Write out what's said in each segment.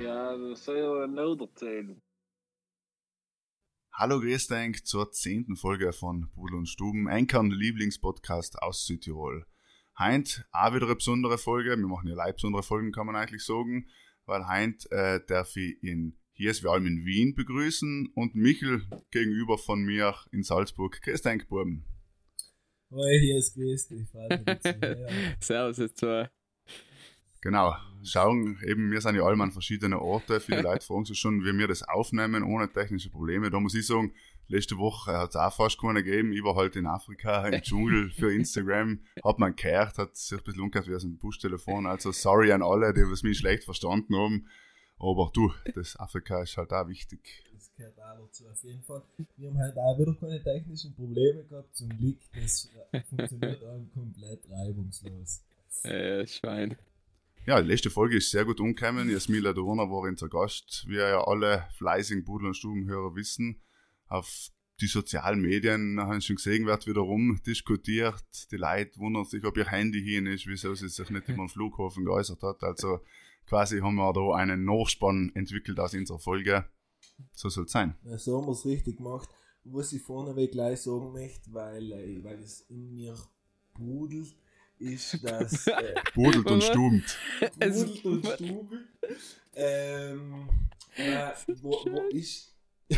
Ja, das soll ja noch erzählen. Hallo, grüß denk zur zehnten Folge von Pudel und Stuben, Enkern Lieblingspodcast aus Südtirol. Heint auch wieder eine besondere Folge, wir machen ja live besondere Folgen, kann man eigentlich sagen, weil Heint äh, darf ich in hier ist wir allem in Wien begrüßen und Michel gegenüber von mir in Salzburg. Grüß denk, Buben. Hoi, hier ist grüß dich. Freut mich, dass du hier bist. Servus, jetzt zwei. Genau, schauen, eben, wir sind ja alle an verschiedenen Orten. Viele Leute fragen sich schon, wie wir das aufnehmen, ohne technische Probleme. Da muss ich sagen, letzte Woche hat es auch fast keine gegeben. Ich war halt in Afrika im Dschungel für Instagram, hat man gehört, hat sich ein bisschen umgehört wie aus einem Buschtelefon. Also sorry an alle, die was mich schlecht verstanden haben. Aber du, das Afrika ist halt auch wichtig. Das gehört auch dazu, auf jeden Fall. Wir haben halt auch wieder keine technischen Probleme gehabt. Zum Glück, das äh, funktioniert auch komplett reibungslos. Äh, Schwein. Ja, die letzte Folge ist sehr gut umgekommen. Jasmila Dorner war unser Gast. Wie ja alle fleißigen Pudel- und Stubenhörer wissen, auf die sozialen Medien haben schon gesehen, wird wiederum diskutiert. Die Leute wundern sich, ob ihr Handy hin ist, wieso sie sich nicht über den Flughafen geäußert hat. Also quasi haben wir da einen Nachspann entwickelt aus unserer Folge. So soll es sein. Ja, so haben wir es richtig gemacht. Was ich vorneweg gleich sagen möchte, weil, äh, weil es in mir brudelt, ist, dass. Äh, Budelt und stumt. Es- brudelt und stubelt. Ähm, äh, wo, wo ist.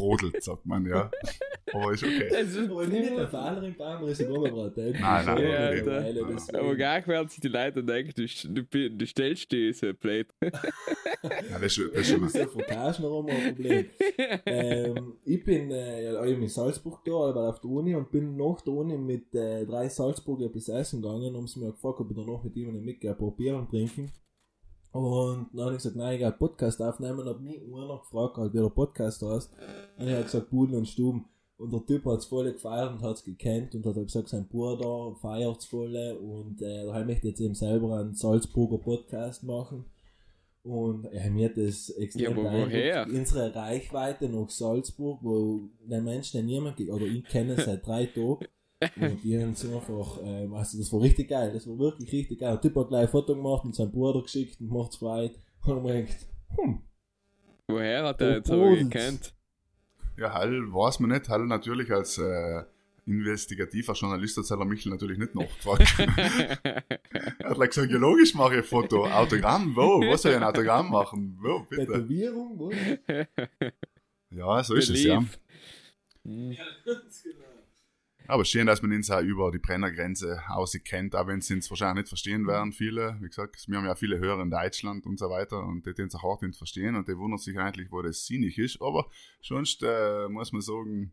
Brodelt, sagt man, ja. Aber ist okay. Es ist Aber nicht der Fahrer im Baum, ist ein Oberbrot. Nein, nein, Ja, okay. Alter. Nein, Aber gar werden sich die Leute denken, du, du, du stellst diese Plate. Ja, das ist, das ist Das ist schon ja von Cash noch einmal ein Problem. ähm, ich bin äh, ja, ich bin in Salzburg da, aber auf der Uni und bin nach der Uni mit äh, drei Salzburger bis Essen gegangen, haben sie mir gefragt, ob ich danach mit ihnen mitgehe, Bier und trinken. Und dann habe ich gesagt, nein, ich einen Podcast aufnehmen und habe mich einer gefragt, halt, wie der Podcast heißt. Und ich habe gesagt, Buden und Stuben. Und der Typ hat es voll gefeiert und hat es gekannt und hat halt gesagt, sein Bruder feiert es voll und äh, daheim möchte ich jetzt eben selber einen Salzburger Podcast machen. Und mir hat das extrem Ja, woher? Unsere Reichweite nach Salzburg, wo der Mensch, der niemand geht, oder ich kenne seit drei Tagen. Und die haben so einfach, ähm, also das war richtig geil, das war wirklich richtig geil. Der Typ hat gleich ein Foto gemacht und seinen Bruder geschickt und macht's frei. Und ich mir gedacht, hm, Woher hat er jetzt Oh, aber Bodens. gekannt? Ja, Hall weiß man nicht. Hall natürlich als äh, investigativer Journalist hat Seller Michel natürlich nicht nachgefragt. er hat like gesagt, ja logisch mache ich ein Foto. Autogramm, wo? Was soll ich ein Autogramm machen? Wo, bitte? Tätowierung, wo? Ja, so ist es ja. Hm. Aber schön, dass man uns auch über die Brennergrenze aus kennt, auch wenn sie uns wahrscheinlich nicht verstehen werden, viele. Wie gesagt, wir haben ja viele Hörer in Deutschland und so weiter und die den auch hart nicht verstehen und die wundern sich eigentlich, wo das sinnig ist. Aber sonst äh, muss man sagen,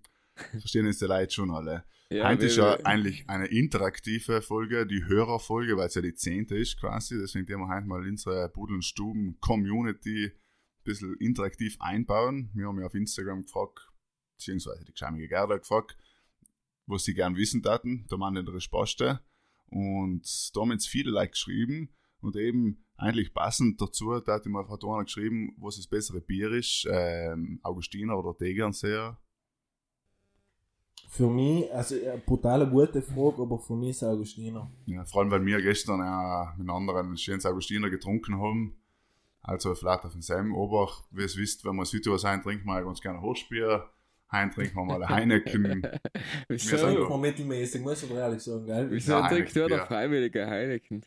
verstehen uns die Leute schon alle. Ja, Heute ist ja eigentlich eine interaktive Folge, die Hörerfolge, weil es ja die zehnte ist quasi. Deswegen werden wir heute mal unsere Budel- und Stuben-Community ein bisschen interaktiv einbauen. Wir haben ja auf Instagram gefragt, beziehungsweise die geschämige Gerda gefragt, was sie gern wissen taten. Da waren die Resposte. Und da haben jetzt viele Leute geschrieben und eben eigentlich passend dazu, da hat ihm einfach einer geschrieben, was das bessere Bier ist, ähm, Augustiner oder Tegernseer. Für mich, also eine brutale gute Frage, aber für mich ist Augustiner. Ja, vor allem, weil wir gestern ja mit anderen schönes Augustiner getrunken haben. Also vielleicht auf den Sam, aber wie ihr es wisst, wenn wir Südtirol sein, trinken wir ganz gerne Holzbier. Heim trinken wir mal ein Heineken. Wir sind Wieso? man mittelmäßig, muss ich aber ehrlich sagen, gell? Wieso Ja, trinkt nur der ja. freiwillige Heineken?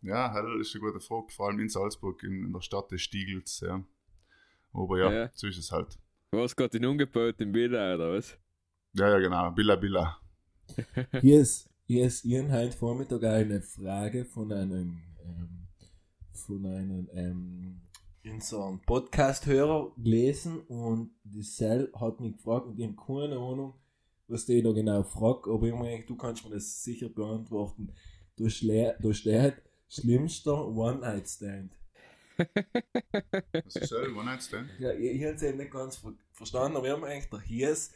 Ja, das ist eine gute Frage, vor allem in Salzburg, in, in der Stadt des Stiegels. Ja. Aber ja, Ja. so ist es halt. Was geht in ungebotenen Bilder oder was? Ja, ja, genau. Billa Billa. Hier ist, hier ist Ihren heute Vormittag eine Frage von einem, ähm, von einem, ähm, in so einem Podcast-Hörer gelesen und die Cell hat mich gefragt und ich habe keine Ahnung, was der da genau fragt, aber ich meine, du kannst mir das sicher beantworten. Da, schlä- da steht, schlimmster One-Night-Stand. Was ist das? One Night Stand? Ja, ich, ich habe es eben nicht ganz ver verstanden, aber ich habe eigentlich der Hies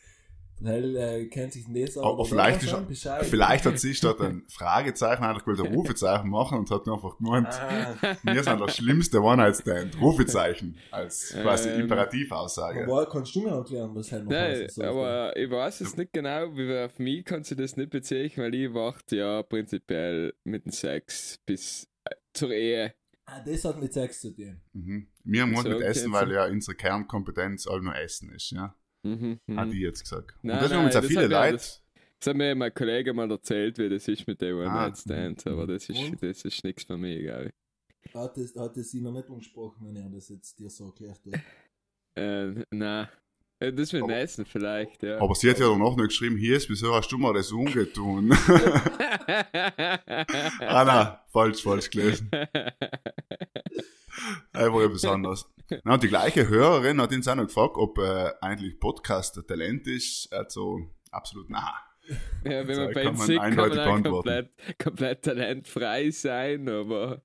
Hell äh, kennt sich nicht Aber vielleicht, ist, vielleicht hat sich dort ein Fragezeichen eigentlich gewollt, ein Rufezeichen machen und hat einfach gemeint, Ah, wir sind der schlimmste One-Night-Stand. Rufezeichen als quasi Ähm, Imperativaussage. aber kannst du mir erklären, was Hell noch Nein, soll? aber ich weiß es nicht genau, wie auf mich kannst du das nicht beziehen, weil ich warte ja prinzipiell mit dem Sex bis äh, zur Ehe. Ah, das hat mit Sex zu tun. Mhm. Wir haben So, mit okay, Essen, weil ja unsere Kernkompetenz all nur Essen ist, ja. Mhm, mhm. Hat ich jetzt gesagt. Nein, und das haben nein, uns auch das viele hat mir- Leute. das- Das hat mir mein Kollege mal erzählt, wie das ist mit den Ah. One-Night-Stands, aber das ist, Und? das ist nichts für mich, glaube ich. Hat es, hat es sie noch nicht angesprochen, wenn er das jetzt dir so erklärt hat? Äh, nein. Äh, Das mit dem Aber- Essen vielleicht, ja. Aber sie hat ja danach noch geschrieben, hier ist, wieso hast du mir das ungetun? ah nein, falsch, falsch gelesen. Einfach etwas anderes. Na, und die gleiche Hörerin hat uns auch noch gefragt, ob äh, eigentlich Podcast ein Talent ist. Also, absolut nein. Ja, wenn So, man bei kann man kann man auch komplett, komplett talentfrei sein, aber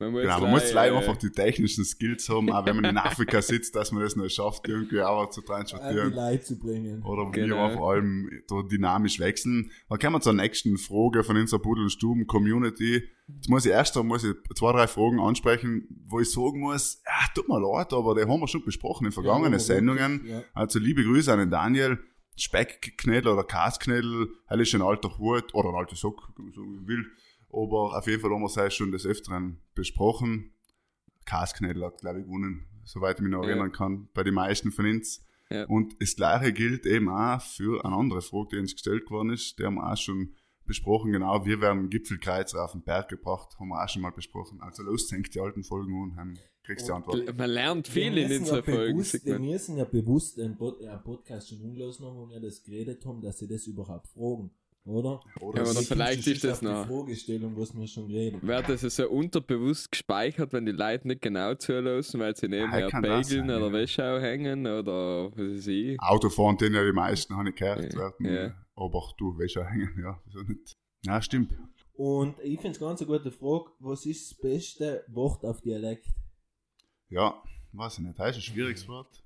man muss, Genau, man muss gleich, leider äh, einfach die technischen Skills haben, auch wenn man in Afrika sitzt, dass man das noch schafft, irgendwie auch zu An die transportieren. Leute zu bringen. Oder Genau. wir auch vor allem da dynamisch wechseln. Dann kommen wir zur nächsten Frage von unserer Pudel- und Stuben-Community. Jetzt muss ich erst einmal muss ich zwei, drei Fragen ansprechen, wo ich sagen muss, ja, tut mir leid, aber die haben wir schon besprochen in vergangenen Ja, Sendungen. Ja. Also Also liebe Grüße an den Daniel. Speckknädel oder Kasknädel, er ist ein alter Hut oder ein alter Sock, wenn man so will. Aber auf jeden Fall haben wir es schon des Öfteren besprochen. Kasknädel hat, glaube ich, gewonnen, soweit ich mich noch Ja. erinnern kann, bei den meisten von uns. Ja. Und das Gleiche gilt eben auch für eine andere Frage, die uns gestellt worden ist. Die haben wir auch schon besprochen. Genau, wir werden Gipfelkreuzer auf den Berg gebracht, haben wir auch schon mal besprochen. Also los, hängt die alten Folgen an, dann kriegst du die Und Antwort. Man lernt viel wir in unserer ja Folge. bewusst, sieht Wir müssen ja bewusst einen, Pod einen Podcast schon umlassen haben, wo wir das geredet haben, dass sie das überhaupt fragen, oder? Oder Ja, dann vielleicht ist das noch- Fragestellung, was wir schon geredet Wird das so unterbewusst gespeichert, wenn die Leute nicht genau zulassen, weil sie nebenher das Bägeln sein, oder ja. Wäschau hängen oder was weiß ich. Autofahren, den ja die meisten, habe ich gehört, Ja, werden. ja. Aber du, weißt ja hängen, ja, wieso nicht? Ja, stimmt. Und ich finde es ganz eine gute Frage, was ist das beste Wort auf Dialekt? Ja, weiß ich nicht, das ist ein schwieriges Wort.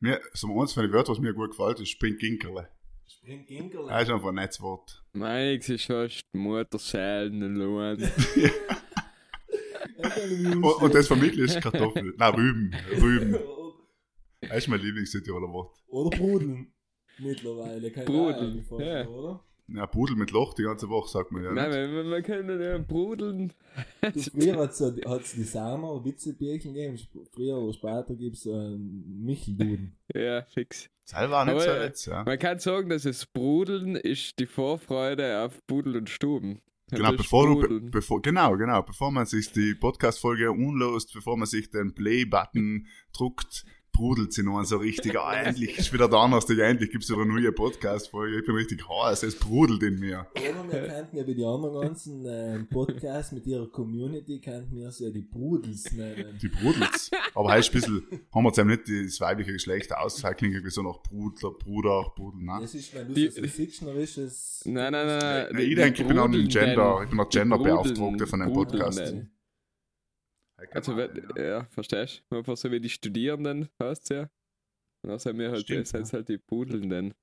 Mir, so eins von den Wörtern, was mir gut gefällt, ist Springginkerle. Das ist einfach ein nettes Wort. Meins ist fast Mutterschälen und Lohn. Und, und das mir ist Kartoffel. Nein, Rüben. Rüben. Das ist mein Lieblings-Südtiroler Wort. Oder Brudeln. Mittlerweile. Kein Brudeln, Ahnung, ja. oder? Ja, Pudel mit Loch die ganze Woche, sagt man ja. Nein, nicht? wir, wir können ja brudeln. Du, früher hat es hat's die Samer Witzebierchen gegeben. Früher oder später gibt es einen Michelduden. Ja, fix. Das war nicht Aber, so äh, jetzt, ja. Man kann sagen, dass es Brudeln ist die Vorfreude auf Pudel und Stuben. Genau, bevor du, bevor, genau, genau, bevor man sich die Podcast-Folge unlost, bevor man sich den Play-Button druckt, brudelt sie noch so richtig, ah, endlich ist wieder der Donnerstag, endlich gibt's wieder eine neue Podcast-Folge, ich bin richtig heiß, es brudelt in mir. Oder wir könnten ja wie die anderen ganzen äh, Podcasts mit ihrer Community, könnten wir sie ja die Brudels nennen. Die brudelt. Aber heißt ein bisschen, haben wir jetzt eben nicht das weibliche Geschlecht aus, das klingt irgendwie so nach Brudler, Bruder, Brudel, ne? Das ist, wenn du Die- so Sichtnerisches. Nein, nein, nein. nein. Nein, ich denke, ich bin auch ein. Gender, ich bin auch Die Genderbeauftragte Brudelnden- von einem Podcast. Brudelnden. Also, wenn, ja, verstehst du? Einfach so wie die Studierenden, heißt ja. Und dann sind wir halt, Stimmt, das sind halt die Pudelnden.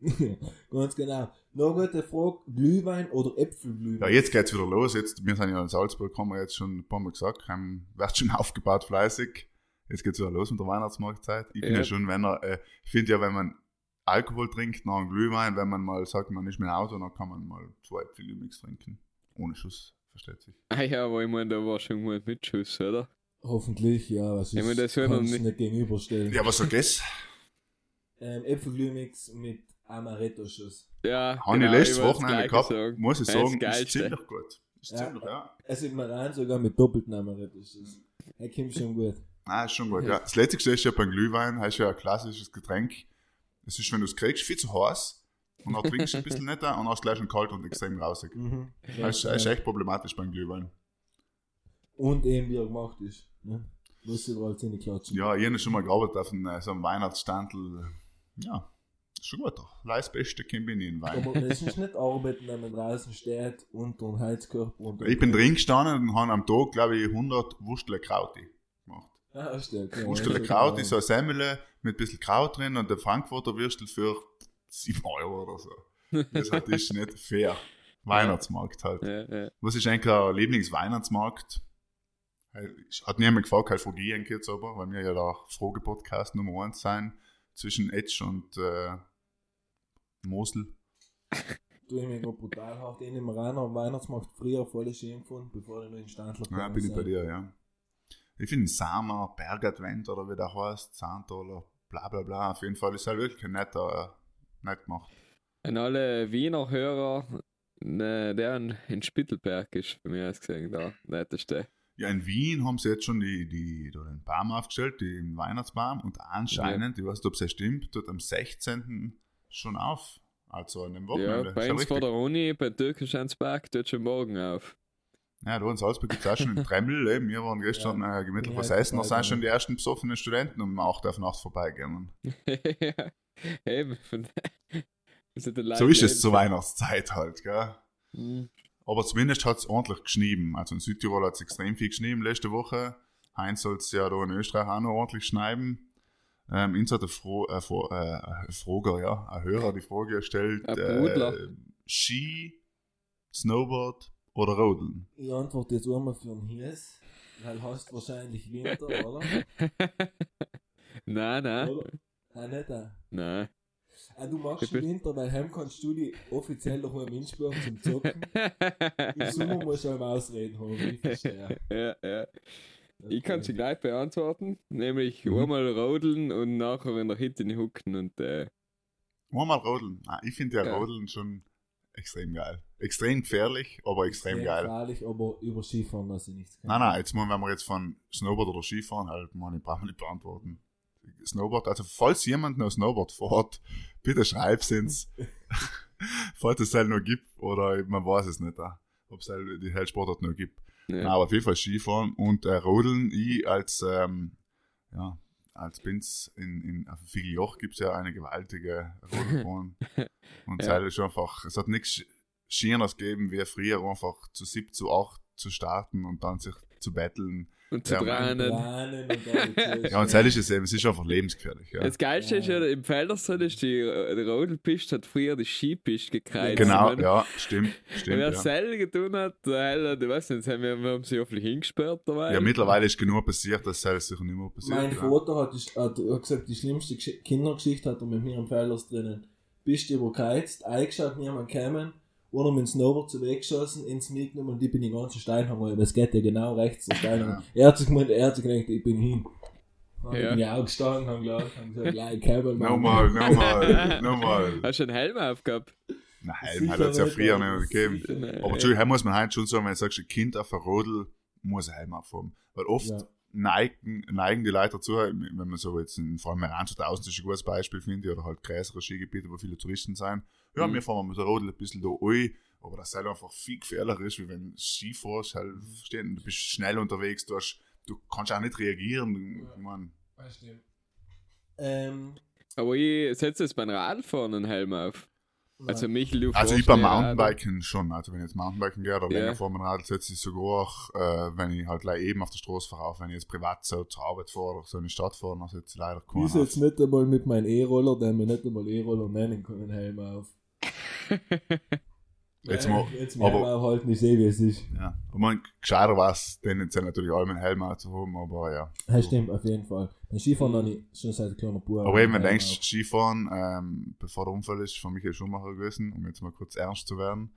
Ganz genau. Noch eine gute Frage: Glühwein oder Äpfelglühwein? Ja, jetzt geht's wieder los. Jetzt, wir sind ja in Salzburg, haben wir jetzt schon ein paar Mal gesagt, haben, wird schon aufgebaut fleißig. Jetzt geht's wieder los mit der Weihnachtsmarktzeit. Ich finde Ja. ja schon, wenn er, äh, ich finde ja, wenn man Alkohol trinkt, noch einen Glühwein, wenn man mal sagt, man ist mit dem Auto, dann kann man mal zwei Äpfelmix trinken. Ohne Schuss, versteht sich. Ah ja, aber ich meine, da war schon mal mit Schuss, oder? Hoffentlich, ja. Was Ja, ist, aber das soll kannst noch du nicht gegenüberstellen. Ja, was sag ich? Ähm, Äpfelglühmix mit Amaretto-Schuss. Ja, Habe ich genau, letztes wollte das Wochenende gehabt, sagen. muss ich Das sagen, das ist ziemlich gut. Ist Ja. ziemlich, ja. Es ist mal rein sogar mit doppelten Amaretto-Schuss. Er kommt schon gut. Nein, ist schon gut, ja. Das Letzte ist ja beim Glühwein, das ist ja ein klassisches Getränk. Es ist, wenn du es kriegst, viel zu heiß. Und dann trinkst du ein bisschen netter und hast gleich schon kalt und extrem rausig. Mhm. Das ist, das ist echt problematisch beim Glühwein. Und eben wie er gemacht ist. Ne? Muss ich halt in die klatschen. Ja, ich habe schon mal gearbeitet auf einem, äh, so einem Weihnachtsstandel. Ja, ist schon gut. Das beste Kombinieren Wein. Aber es ist nicht arbeiten, wenn man draußen steht unter dem Heizkörper. Und Ich bin drin gestanden und habe am Tag, glaube ich, 100 Wurstle Krauti gemacht. Ah, stimmt. Ja, Wurstele ja, Kraut ja. ist so eine Semmel mit ein bisschen Kraut drin und der Frankfurter Würstel für 7 Euro oder so. Das halt ist nicht fair. Weihnachtsmarkt halt. Ja, ja. Was ist eigentlich ein Lieblingsweihnachtsmarkt? Hey, Hat niemand gefragt, halt frage ich ihn jetzt aber, weil wir ja der Frage-Podcast Nummer 1 sein zwischen Edge und äh, Mosel. Du ich mich brutal hart in dem Rainer am Weihnachtsmarkt früher voll schön gefunden, bevor ich noch in Standler Ja, bin ich bei dir, ja. Ich finde Sama, Bergadvent oder wie der heißt, Santa oder bla bla bla. Auf jeden Fall ist halt wirklich ein netter, nett gemacht. An alle Wiener Hörer, ne, der in, in Spittelberg ist für mich aus gesehen der netteste. Ja, in Wien haben sie jetzt schon die, die, da den Baum aufgestellt, den Weihnachtsbaum, und anscheinend, ich weiß nicht, ob es ja stimmt, tut am 16. schon auf. Also an dem Ja, Wochenende. bei Ist uns vor der Uni, bei Türkenschanzberg, tut schon morgen auf. Ja, da in Salzburg gibt es auch schon einen Tremmel. Eben. Wir waren gestern äh, gemütlich Ja, was essen, da sind schon die ersten besoffenen Studenten um 8 auf Nacht vorbeigegangen. ja, eben. So ist es zur Weihnachtszeit halt, gell? Hm. Aber zumindest hat es ordentlich geschnieben. Also in Südtirol hat es extrem viel geschnieben letzte Woche. Heinz soll es ja da in Österreich auch noch ordentlich schneiden. Ähm, uns hat ein, Fro äh, Fro äh, Froger, ja, ein Hörer die Frage gestellt: äh, Ski, Snowboard oder Rodeln? Ich antworte jetzt einmal für einen Hies, weil hast wahrscheinlich Winter, oder? nein, nein, oder? Ah, nicht. Nein. Ah, du magst Ich bin- Winter, weil heim kannst du die offiziell noch im Innsbruck zum Zocken. Im Sommer musst du auch Ausreden haben, ich verstehe. ja, ja. Ich kann sie gleich beantworten, nämlich Mhm. einmal rodeln und nachher wieder hinten hucken und äh, Einmal Rodeln. Ah, ich finde ja, Ja. Rodeln schon extrem geil. Extrem gefährlich, aber extrem geil. Gefährlich, aber über Skifahren lasse ich nichts. Nein, nein, jetzt mal, wenn wir jetzt von Snowboard oder Skifahren halt, man, ich brauche nicht beantworten. Snowboard, also falls jemand noch Snowboard fährt, bitte schreib's ins, falls es halt noch gibt, oder man weiß es nicht, ob es halt die Hellsportart noch gibt. ja. Nein, aber auf jeden Fall Skifahren und äh, Rodeln, ich als, ähm, ja, als Binz in, in auf Figeljoch gibt es ja eine gewaltige Rodelbahn. und Ja. ist einfach, es hat nichts Schieneres gegeben, wie früher einfach zu sieb, zu acht zu starten und dann sich zu betteln. und zu Ja, und. Ja, und das ist es eben, es ist einfach lebensgefährlich. Ja. Das Geilste ist ja, im Feldersson ist die, die Rodelpiste hat früher die Skipiste gekreuzt. Genau, Und ja, stimmt, Wenn stimmt. wer Ja. selber getan hat, Heller, du weißt nicht, haben wir, wir haben sie hoffentlich hingesperrt dabei. ja, mittlerweile ist genug passiert, dass es sicher nicht mehr passiert. Mein ja. Vater hat, die- hat, hat gesagt, die schlimmste Gesch- Kindergeschichte hat er mit mir im Felders drinnen. Bist du übergeheizt, eingeschaut, niemand kämen, oder mit dem Snowboard zu weggeschossen, ins mitgenommen und ich bin den ganzen Steinhang, aber es geht ja genau rechts zum Steinhang. Er hat sich gemeint, er hat sich gedacht, ich bin hin. Ja. bin ich auch gestanden, haben gelacht, haben gesagt, ja, ich käme Nochmal, nochmal, nochmal. Hast du einen Helm aufgehabt? Nein, Helm hat es ja früher nicht gegeben. Nein. Aber Entschuldigung, Helm muss man halt schon sagen, wenn du sagst, ein Kind auf der Rodel muss ein Helm aufhaben. Weil oft Ja. Neigen, neigen die Leute dazu, wenn man so jetzt, in, vor allem Iran 2000 ist ein gutes Beispiel, finde ich, oder halt größere Skigebiete, wo viele Touristen sind. Ja, Mhm. wir fahren mit der Rodel ein bisschen da rein, aber das halt einfach viel gefährlicher ist, wie wenn du Ski fährst, halt, verstehen, du bist schnell unterwegs, du, hast, du kannst auch nicht reagieren. Du, ich mein, Ähm, Aber ich setze jetzt beim Radfahren einen Helm auf. Also du Also ich beim Rad. Mountainbiken schon. Also wenn ich jetzt Mountainbiken gehe oder länger vor meinem Radl setze ich sogar auch, äh, wenn ich halt gleich eben auf der Straße fahre, auch wenn ich jetzt privat so zur Arbeit fahre oder so in die Stadt fahre, dann setze ich leider keinen ich setze nicht einmal mit meinem E-Roller, den wir nicht einmal E-Roller nennen können, Helm auf. Jetzt Weil mal- jetzt aber- aber auch halten, ich sehe, wie es ist. Ja. Und man gescheiter war es, tendenziell natürlich alle einen Helm zu haben, aber ja. Das stimmt, auf jeden Fall. Beim Skifahren habe ich schon seit kleiner Bub. Aber eben, wenn du denkst, Skifahren, ähm, bevor der Unfall ist, von Michael Schumacher gewesen, um jetzt mal kurz ernst zu werden,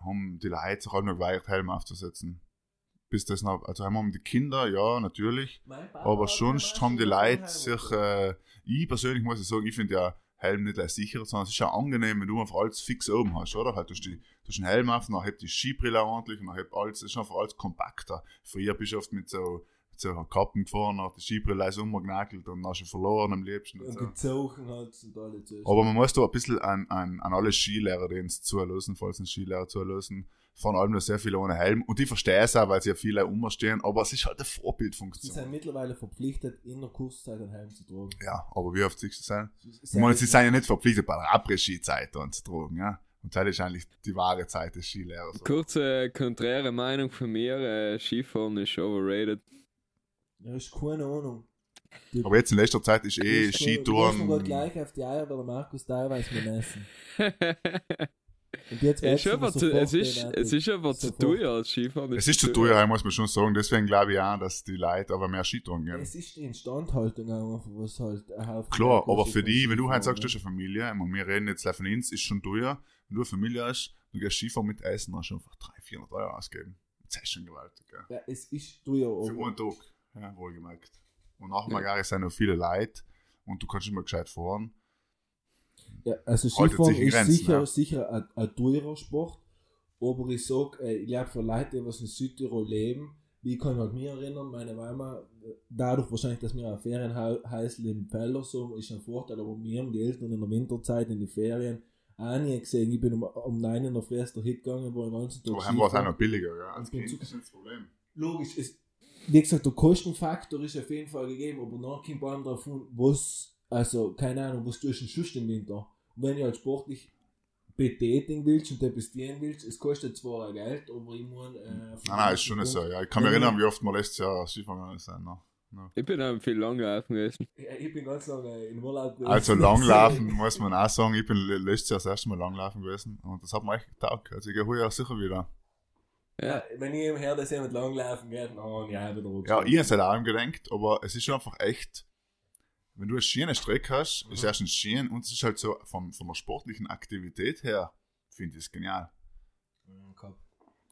haben die Leute sich halt noch geweigert, Helm aufzusetzen. Bis das noch, also haben die Kinder, ja, natürlich, auf. Aber sonst haben die Leute sich, äh, ich persönlich muss ich sagen, ich finde ja Helm nicht gleich sicher, sondern es ist ja angenehm, wenn du einfach alles fix oben hast, oder? Halt, du hast, die, du hast einen Helm auf, dann hebt die Skibrille ordentlich und dann hebt alles, es ist einfach alles kompakter. Früher bist du oft mit so, mit so Kappen gefahren, hat die Skibrille ist umgenagelt und dann hast du verloren am liebsten und so. gezogen hat und alle zuerst. Aber man muss da ein bisschen an, an, an alle Skilehrer, die uns zulassen, falls uns Skilehrer zulassen, fahren allem noch sehr viele ohne Helm. Und ich verstehe es auch, weil sie ja viele umstehen, aber es ist halt eine Sie Vorbildfunktion. sind mittlerweile verpflichtet, in der Kurszeit einen Helm zu tragen. Ja, aber wie oft siehst du? Sie Ich meine, sie sind ja nicht verpflichtet, bei der Après-Ski-Zeit anzutragen, ja. Und das ist eigentlich die wahre Zeit des Skilehrers. Kurze, konträre Meinung von mir, äh, Skifahren ist overrated. Ja, ist keine Ahnung. Du- Aber jetzt in letzter Zeit ist eh Skitouren. gleich auf die Eier, weil der Markus teilweise mit essen. Und jetzt es, ist einfach zu, sofort es, ist, es ist einfach zu teuer als Skifahren. Es ist zu teuer, muss man schon sagen. Deswegen glaube ich auch, dass die Leute aber mehr Skitouren gehen. Es ist die Instandhaltung einfach, was halt ein Haufen Klar, aber für die, wenn du halt sagst, du hast eine Familie, und wir reden jetzt von uns, ist schon teuer. Wenn du eine Familie hast, du gehst Skifahren mit Essen, hast du einfach 300, 400 Euro ausgeben. Das ist schon gewaltig, gell? Ja, es ist teuer, Für aber einen Tag, ja, wohlgemerkt. Und nach Magari sind noch viele Leute und du kannst immer gescheit fahren. Ja, also Skifahren ist Grenzen, sicher, ja. sicher ein, ein teurer Sport, aber ich sag, äh, ich glaube für Leute, die was in Südtirol leben, wie ich kann halt mich erinnern, meine Mama, dadurch wahrscheinlich, dass wir ein Ferienhäusl im Felders haben, ist ein Vorteil, aber wir haben die Eltern in der Winterzeit, in die Ferien, auch nie gesehen. Ich bin um, um 9 in der Früh erst hingegangen, war den ganzen Tag Aber haben wir es auch noch billiger, ja. Als Kind ist das Problem. logisch, es, wie gesagt, der Kostenfaktor ist auf jeden Fall gegeben, aber dann kommt allem drauf was, also, keine Ahnung, was tust du sonst im Winter? Wenn ich halt sportlich betätigen willst und dienen willst, es kostet zwar auch Geld, aber ich meine, äh, Nein, nein, ist schon nicht so. Ja. Ich kann mich Ja. erinnern, wie oft wir letztes Jahr Skifahren gegangen sind. ne? Ich bin auch viel langlaufen gewesen. Ja, ich bin ganz lange in Urlaub gewesen. Also langlaufen muss man auch sagen, ich bin le- letztes Jahr das erste Mal langlaufen gewesen und das hat mir echt getaugt. Also ich gehe heuer sicher wieder. Ja, wenn ich im Her, dass jemand langlaufen geht, dann ja, wieder. Ja, ich hätte es auch ihm gedacht, aber es ist schon einfach echt, wenn du eine schöne Strecke hast, ist Mhm. erstens schön und es ist halt so vom, von der sportlichen Aktivität her, finde ich es genial. Ja, gehabt.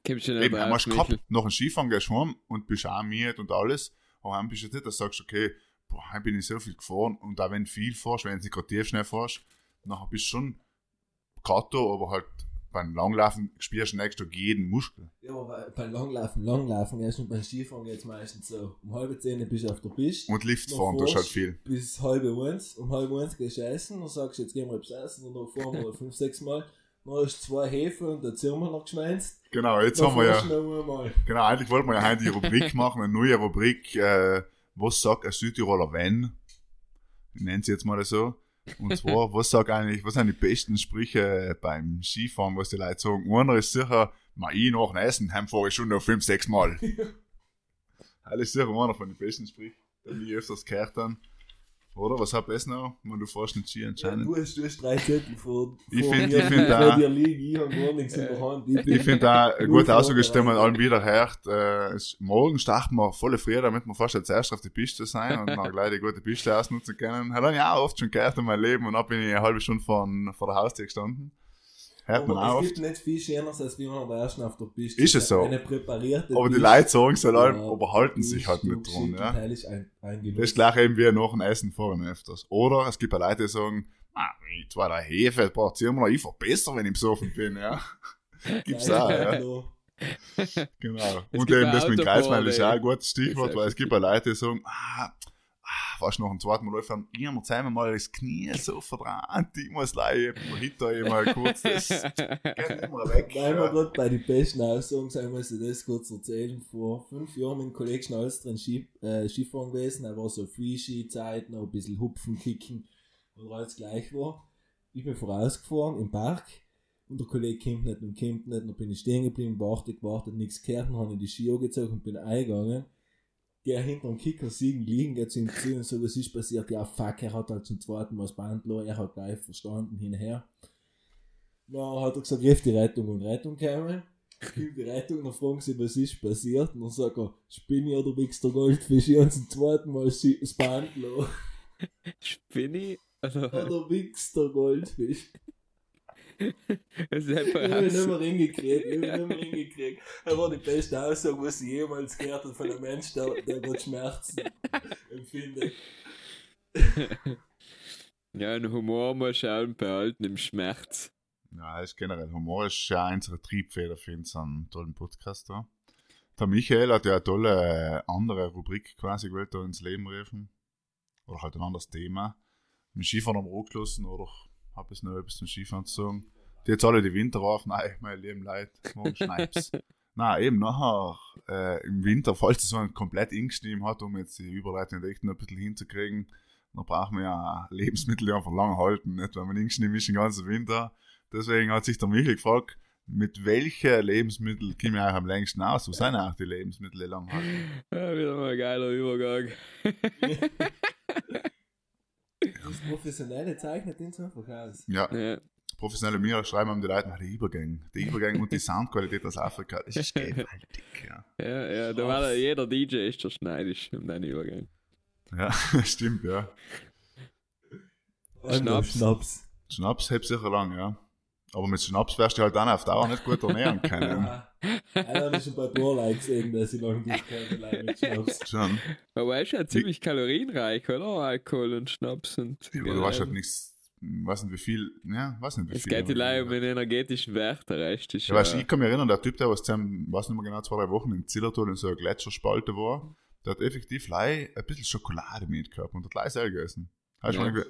Kommst du Eben, nicht du mehr hast gehabt, nach dem Skifahren gehst du heim und bist auch müde und alles, aber dann bist du nicht, dass du sagst, okay, boah, bin ich so viel gefahren und auch wenn du viel fährst, wenn du nicht gerade tief schnell fährst, nachher bist du schon Kato, aber halt beim Langlaufen spürst du nächsten Tag jeden Muskel. Ja, aber bei- beim Langlaufen, Langlaufen, erst und beim Skifahren geht es meistens so. Um halbe zehn bist du auf der Piste. Und Lift fahren tust halt viel. Bis halbe eins. Um halbe eins gehst du essen und sagst, jetzt gehen wir etwas essen und dann fahren wir fünf, sechs Mal. Dann hast du zwei Hefe und der Zimmer noch geschmeinzt. Genau, jetzt Dann haben wir ja. Genau, eigentlich wollten wir ja heute die Rubrik machen, eine neue Rubrik, äh, was sagt ein Südtiroler wenn? Ich nenne sie jetzt mal so. Und zwar, was sagt eigentlich, was sind die besten Sprüche beim Skifahren, was die Leute sagen? Einer ist sicher, mal ich nach dem Essen, heim fahre ich schon noch fünf, sechs Mal. Ist sicher einer von den besten Sprüchen, den ich öfters gehört habe. Oder, was habt ihr es noch? Man, du fährst nicht Ski Ja, anscheinend. du, hast, du hast drei Zettel vor, Ich vor find- mir, ich find da- dir liegen. Ich habe gar nichts in der Hand. Ich, Ich finde da eine gute Aussage ist, man allen wieder hört, äh, morgen starten wir voll früh, damit wir fast als erster auf die Piste sein und dann gleich die gute Piste ausnutzen können. Hat ich auch oft schon gehört in meinem Leben und dann bin ich eine halbe Stunde vor, vor der Haustür gestanden. Hört man auch aber es oft. gibt nicht viel Schöneres, als wie man der Ersten auf der Piste Ist es so? Eine präparierte Aber die. Leute sagen es halt allem, Ja, aber halten sich halt nicht dran. Ja. ein. Das ist gleich eben wie nach dem Essen vorhin öfters. Oder es gibt auch Leute, die sagen, ah, ich zwei, drei Hefe, ein paar Zimmer, ich fahr besser, wenn ich besoffen bin, ja. Gibt's auch, ja. Genau. Es und gibt eben das mit dem Kreismeil ist auch ein gutes Stichwort, weil es gibt auch Leute, die sagen, ah fast noch ein zweites Mal laufen, ich habe zweimal das Knie so verdreht, ich muss leider ihm mal kurz das geht immer weg. Weil wir gerade bei den besten Aussagen muss ich das kurz erzählen. Vor fünf Jahren mit dem Kollegen Schnalstren Ski, äh, Skifahren gewesen. Er war so Freeski-Zeit, noch ein bisschen Hupfen, Kicken und alles gleich war. Ich bin vorausgefahren im Park und der Kollege kommt nicht und kommt nicht. Dann bin ich stehen geblieben, wartet, gewartet, nichts gehört. Dann habe ich die Ski angezogen und bin eingegangen. Gehe hinter dem Kicker siegen liegen, geht zu ihm zu und so, was ist passiert? Ja, fuck, er hat halt zum zweiten Mal das Band verloren, er hat gleich verstanden, hinher. Dann hat er gesagt, rief die Rettung und Rettung käme. Kommt die Rettung, dann fragen sie, was ist passiert. Und dann sagt er, Spinni oder wichst der Goldfisch? Ich habe zum zweiten Mal das Band verloren. Spinni? Also, Oder wichst der Goldfisch? ist Ich einfach habe ihn nicht Hass. mehr hingekriegt. Ich habe ihn nicht mehr hingekriegt. Er war die beste Aussage, was ich jemals gehört habe von einem Mensch, der, der gerade Schmerzen empfindet. Ja, ein Humor muss auch behalten im Schmerz. Ja, das ist generell Humor ist ja unsere Triebfeder für unseren tollen Podcast da. Der Michael hat ja eine tolle äh, andere Rubrik quasi gewählt, da ins Leben rufen. Oder halt ein anderes Thema. Mit Skifahren am Rocklosen oder hab es noch etwas zum Skifahren zu sagen. Die jetzt alle die Winter auf, nein, mein Leben leid, morgen schneit's. Nein, eben nachher äh, im Winter, falls es so ein komplett Inksteam hat, um jetzt die Überleitung echt noch ein bisschen hinzukriegen, dann brauchen wir ja Lebensmittel, die einfach lang halten, nicht? Weil man Inksteam ist den ganzen Winter. Deswegen hat sich der Michael gefragt, mit welchen Lebensmitteln kommen wir eigentlich am längsten aus? Was sind auch die Lebensmittel, die lang halten? Ja, wieder mal ein geiler Übergang. Professionelle zeichnet ihn so einfach aus. Ja, Ja. professionelle Mierer schreiben haben die Leute nach die Übergänge. Die Übergänge und die Soundqualität aus Afrika, das ist gewaltig, ja. Ja, ja, da war der, jeder DJ ist der schneidisch um deinen Übergang. Ja, stimmt, ja. Schnaps. Schnaps. Schnaps hält sicher lang, ja. Aber mit Schnaps wirst du halt dann auf Dauer nicht gut ernähren können. Ja. Einer hat schon bei Borlein gesehen, dass sie noch nicht allein mit Schnaps. Schon. Aber er ist ja ziemlich kalorienreich, oder? Alkohol und Schnaps und. Aber du weißt halt nichts, weiß nicht wie viel, ja, weiß nicht wie Es viel. geht die Leute um den energetischen Wert, der Rest ist Ja, weißt du, ich kann mich erinnern, der Typ, der was zusammen, weiß nicht mehr genau, zwei, drei Wochen in Zillertal in so einer Gletscherspalte war, der hat effektiv lei ein bisschen Schokolade mitgehabt und hat lei selber gegessen. Hast du Ja. mal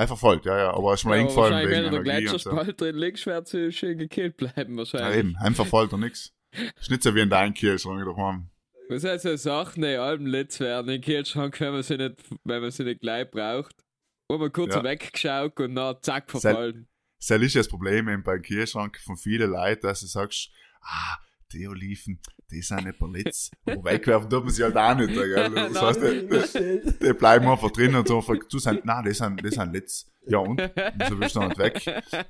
Einfach voll, ja, ja, aber ist mir Ja, eingefallen wahrscheinlich, wegen wenn du der und so. Gletscherspalt drin liegst, wird sie schön gekillt bleiben, Ja, wahrscheinlich. eben, einfach voll oder nix. Ist nicht so wie in deinem Kühlschrank daheim. Was heißt so Sachen, die allem letzt werden im Kühlschrank, wenn man sie nicht, wenn man sie nicht gleich braucht. Wo man kurz Ja. weggeschaut und dann zack verfallen. Das ist das Problem eben beim Kühlschrank von vielen Leuten, dass du sagst, ah, die Oliven, die sind nicht Litz. Aber wegwerfen tut man sie halt auch nicht, gell? Das heißt, die, die, die bleiben einfach drin und so, du sagst, nein, die sind, die sind Litz. Ja und? Und so willst du dann nicht weg.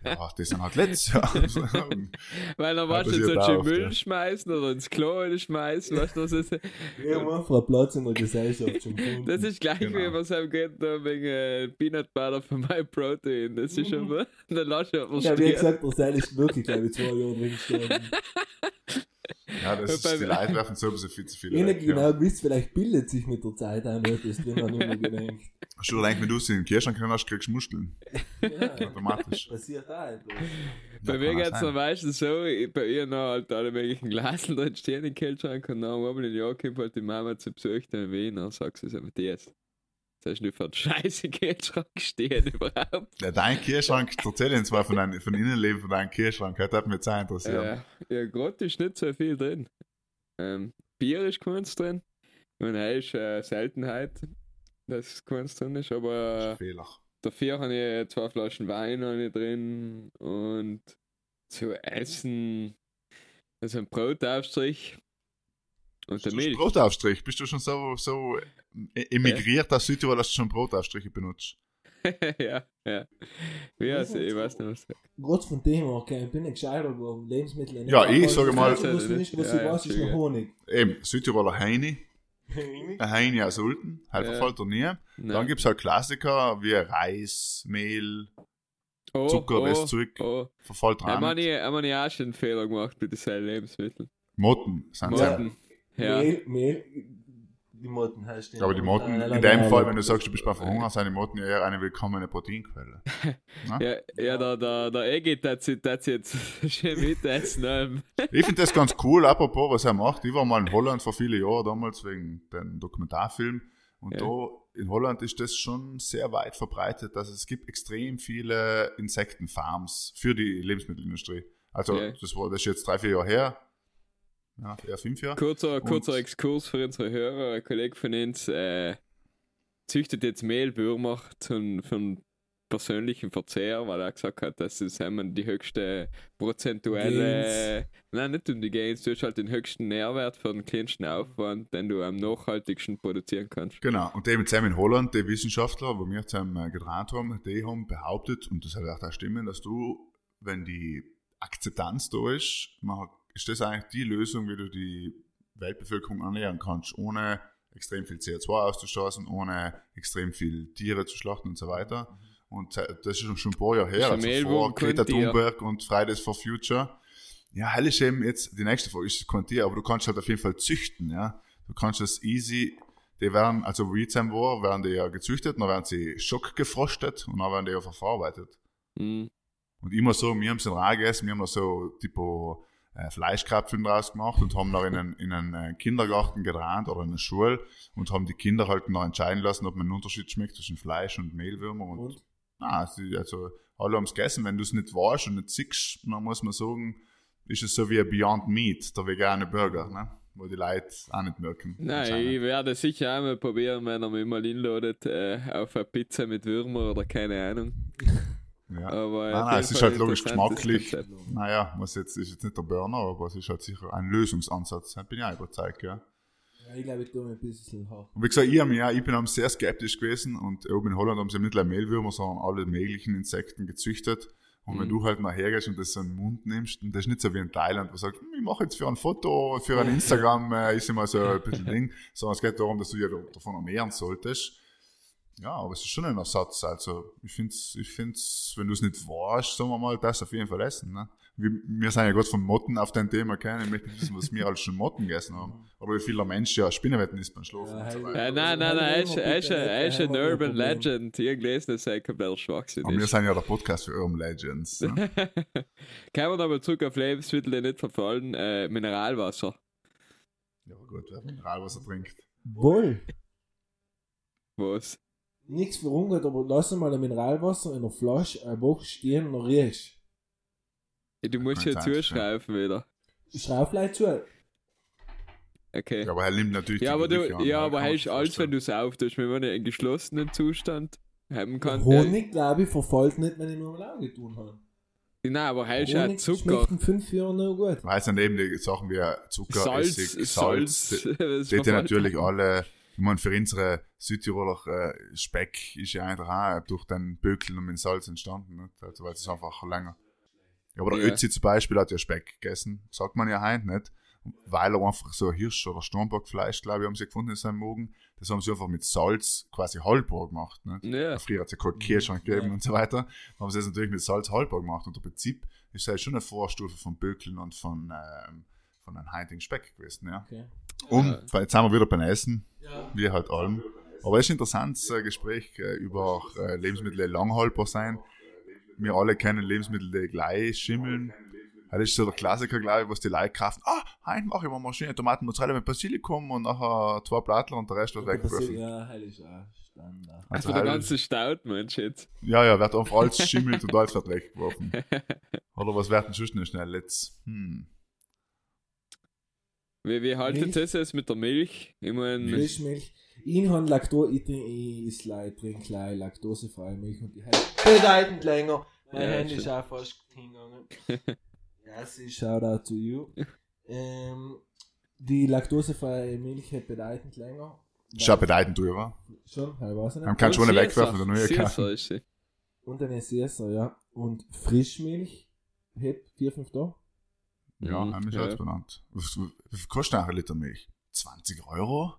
Ja, die sind halt Litz. Ja. Weil dann warst du jetzt schon auch in Müll ja. schmeißen oder ins Klo schmeißen, weißt du, das ist, Wir haben einfach einen Platz in der Gesellschaft schon gefunden. das ist gleich Genau. wie was am geht da wegen äh, Peanut Butter für mein Protein. Das ist schon mal, dann lass ich ja, wie gesagt, der Seil ist wirklich, glaube ich, zwei Jahre drin gestanden. Ja, das ist, die Leute werfen sowieso viel zu viel weg. genau wisst, vielleicht bildet sich mit der Zeit ein etwas drin, habe ich mir gedacht. Hast du gedacht, wenn du sie in den Kühlschrank hast, kriegst du Muskeln. Ja, Automatisch. passiert auch etwas. Bei mir geht es sein. dann meistens so, ich- bei ihr noch halt alle möglichen Glasen drin stehen im Kühlschrank und dann einmal im Jahr kommt halt die Mama zu Besuch dann in Wien und sagt sie so, Matthias, das hast du für einen scheiße Kühlschrank stehen überhaupt. Ja, dein Kühlschrank, erzähl uns mal von deinem von Innenleben von deinem Kühlschrank. Das hat mich jetzt auch interessiert. Ja, ja gerade ist nicht so viel drin. Ähm, Bier ist keins drin. Meine, das ist eine Seltenheit, dass keins drin ist, aber Fehler. dafür habe ich zwei Flaschen Wein ich drin und zu essen, also ein Brotaufstrich und der Du Milch. Brotaufstrich, bist du schon so, so e- emigriert aus Südtirol, dass du schon Brotaufstriche benutzt? ja, ja. Wie heißt ich weiß nicht was. Gerade von dem okay, ich bin nicht gescheiter geworden. Lebensmittel. Ja, ich sage mal- Was nicht, was Ja, ich ja, weiß, ist noch Entschuldige. Honig. Eben, Südtiroler Heini, ein Heini aus Ulten, halt Ja. verfällt er nie. Dann gibt es halt Klassiker wie Reis, Mehl, oh, Zucker, oh, das Zeug. Oh. Ja, dran. man, ich, hab ich auch schon einen Fehler gemacht mit diesen Lebensmitteln. Motten sind Ja. ja. Ja. Mehl, Mehl, die Motten heißt Aber die Motten, in nein, dem nein, Fall, wenn du sagst, du bist bei Verhungern, sind die Motten ja eher eine willkommene Proteinquelle. Ja, ja, der, der, der Egit hat das jetzt schön mitessen. Ich finde das ganz cool, apropos, was er macht. Ich war mal in Holland vor vielen Jahren damals wegen dem Dokumentarfilm. Und Ja. da in Holland ist das schon sehr weit verbreitet, dass es gibt extrem viele Insektenfarms für die Lebensmittelindustrie. Also Ja. das war das ist jetzt drei, vier Jahre her. Ja, eher fünf Jahre. Kurzer, kurzer Und- Exkurs für unsere Hörer. Ein Kollege von uns äh, züchtet jetzt Mehlwürmer zum, einen persönlichen Verzehr, weil er gesagt hat, dass es einmal die höchste prozentuelle. Nein, nicht um die Gains, du hast halt den höchsten Nährwert für den kleinsten Aufwand, den du am nachhaltigsten produzieren kannst. Genau, und eben zusammen in Holland, die Wissenschaftler, wo wir zusammen äh, gedreht haben, die haben behauptet, und das hat auch da stimmen, dass du, wenn die Akzeptanz da ist, man, ist das eigentlich die Lösung, wie du die Weltbevölkerung ernähren kannst, ohne extrem viel CO2 auszustoßen, ohne extrem viel Tiere zu schlachten und so weiter. Und äh, das ist schon- ein paar Jahre her, also vor Greta. Thunberg und Fridays for Future. Ja, hell ist eben jetzt, die nächste Frage ist kein Tier, aber du kannst halt auf jeden Fall züchten, ja. Du kannst das easy, die werden, also ich zusammen war, werden die ja gezüchtet, dann werden sie schockgefrostet und dann werden die ja verarbeitet. Mhm. Und muss sagen, wir haben es in gegessen, wir haben da so, tipo, äh, draus gemacht und haben da in einen, in einen äh, Kindergarten gedreht oder in eine Schule und haben die Kinder halt noch entscheiden lassen, ob man einen Unterschied schmeckt zwischen Fleisch und Mehlwürmer und, Und? na, also, alle haben es gegessen. Wenn du es nicht weißt und nicht siehst, dann muss man sagen, ist es so wie ein Beyond Meat, der vegane Burger, ne? Wo die Leute auch nicht merken. Nein, ich werde sicher einmal probieren, wenn er mich mal inladet, äh, auf eine Pizza mit Würmer oder keine Ahnung. Ja. Aber Nein, auf nein, jeden es ist halt logisch geschmacklich. Naja, muss jetzt, ist jetzt nicht der Burner, aber es ist halt sicher ein Lösungsansatz. Da bin ich auch überzeugt, ja. Ja, ich glaube, ich tue mir ein bisschen hart. Und wie gesagt, ich, ja, ich bin am sehr skeptisch gewesen und oben in Holland haben sie nicht nur Mehlwürmer, sondern alle möglichen Insekten gezüchtet. Und wenn Mhm. du halt nachher gehst und das so in den Mund nimmst, und das ist nicht so wie in Thailand, wo du sagst, hm, ich mache jetzt für ein Foto, für ein Instagram, äh, ist immer so ein bisschen Ding, sondern es geht darum, dass du dich davon ernähren solltest. Ja, aber es ist schon ein Ersatz. Also, ich finde es, ich find's, wenn du es nicht weißt, sagen wir mal, das auf jeden Fall essen. Ne? Wir, wir sind ja gerade von Motten auf dein Thema kennen. Ich möchte nicht wissen, was wir alles schon Motten gegessen haben. Oder wie viele Menschen ja Spinnenwetten isst beim Schlafen Ja, und so weiter. Äh, nein, nein, nein, er ist, er ist, er ist ein Urban. Legend. Dass er ein kompletter Schwachsinn Aber wir ist. sind ja der Podcast für Urban Legends. Ne? Kommen wir nochmal zurück auf Lebensmittel, die nicht verfallen. Äh, Mineralwasser. ja, aber gut, wer Mineralwasser trinkt. Wohl. Was? Nichts für ungut, aber lass mal ein Mineralwasser in der Flasche eine Woche stehen und dann riechst. Du musst ja zuschreiben wieder. Schraub leicht zu. Okay. Ja, aber er nimmt natürlich Ja, die aber du, ja, ne? aber hast alles, wenn du es auftust, wenn man in geschlossenen Zustand haben kann. Honig, glaube ich, verfällt nicht, wenn ich nur ein Auge tun habe. Äh, nein, aber hast ja Zucker, schmeckt in fünf Jahren noch gut. Es sind eben die Sachen wie Zucker, Salz, Essig, Salz. Salz. das Die, die natürlich alle, ich meine, für unsere Südtiroler äh, Speck ist ja einfach auch durch den Bökeln und mit Salz entstanden. Nicht? Also, weil es einfach länger. Ja, aber der Ja. Ötzi zum Beispiel hat ja Speck gegessen, sagt man ja heute nicht. Weil er einfach so Hirsch- oder Sturmbockfleisch, glaube ich, haben sie gefunden in seinem Magen. Das haben sie einfach mit Salz quasi haltbar gemacht. Nicht? Ja. Früher hat es ja keinen Kirschschrank gegeben Ja. und so weiter. Da haben sie das natürlich mit Salz haltbar gemacht. Und der Prinzip ist halt schon eine Vorstufe von Bökeln und von, ähm, von einem heutigen Speck gewesen. Ja. Okay. Um, weil jetzt sind wir wieder beim Essen, Ja. wie halt allem. Aber es ist ein interessantes äh, Gespräch äh, über äh, Lebensmittel, die lang haltbar sein. Wir alle kennen Lebensmittel, die gleich schimmeln. Das ist so der Klassiker, glaube ich, was die Leute kaufen. Ah, heute mache ich mal schöne Tomaten Mozzarella mit Basilikum und nachher zwei Blattler und der Rest wird weggeworfen. Ja, heil ist auch Standard. Also Von der ganzen Staut, Mensch, jetzt. Ja, ja, wird einfach alles schimmelt und alles wird weggeworfen. Oder was werden schon schnell schnell jetzt? Hm. Wie, wie haltet Milch? ihr es mit der Milch? Ich meine, Frischmilch. Ich habe Laktose, ich trinke, ich trinke gleich laktosefreie Milch und die hält bedeutend länger. Mein Ja, Handy ist auch fast hingegangen. ja, sie shout out to you. Ähm, die laktosefreie Milch hält bedeutend länger. Auch bedeutend teurer. Schon, ich weiß Man nicht. kann schon eine wegwerfen kaufen. ist sie. Und eine Süßer, ja. Und Frischmilch hält 4, 5 Tage. Ja, Mhm, haben wir ja, benannt. Was, wie viel kostet ein Liter Milch? 20 Euro?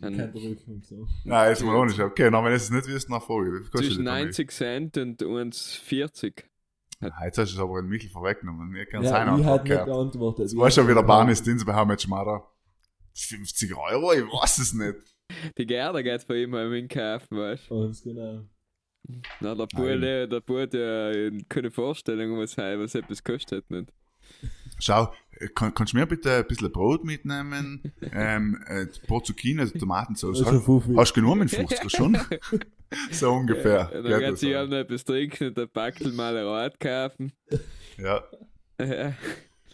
Kein Rückgang so. Nein, ist mir auch nicht. Okay, na, wenn ihr es nicht wisst, nach Folge. Wie viel kostet Zwischen ein Liter 90 Cent und 1,40. Milch? Ja, jetzt hast du es aber in Michel vorweggenommen. Ich kann Ja, seine ich Antwort hatte nicht gehabt. geantwortet. Weißt du schon wieder Banis Dienst bei Much Mother. 50 Euro? Ich weiß es nicht. Die Gerda geht bei ihm im Kaufen, weißt du? Ganz genau. Na, der Bude, der Bude, ja, keine Vorstellung, was, was etwas kostet, nicht? Schau, äh, kann, kannst du mir bitte ein bisschen Brot mitnehmen? ähm, äh, ein paar Zucchini, also Tomatensauce. Also Hast, hast du genug mit 50er schon? so ungefähr. Ja, dann auch. auch noch etwas trinken und ein Backel mal ein Rad kaufen. Ja, Ja.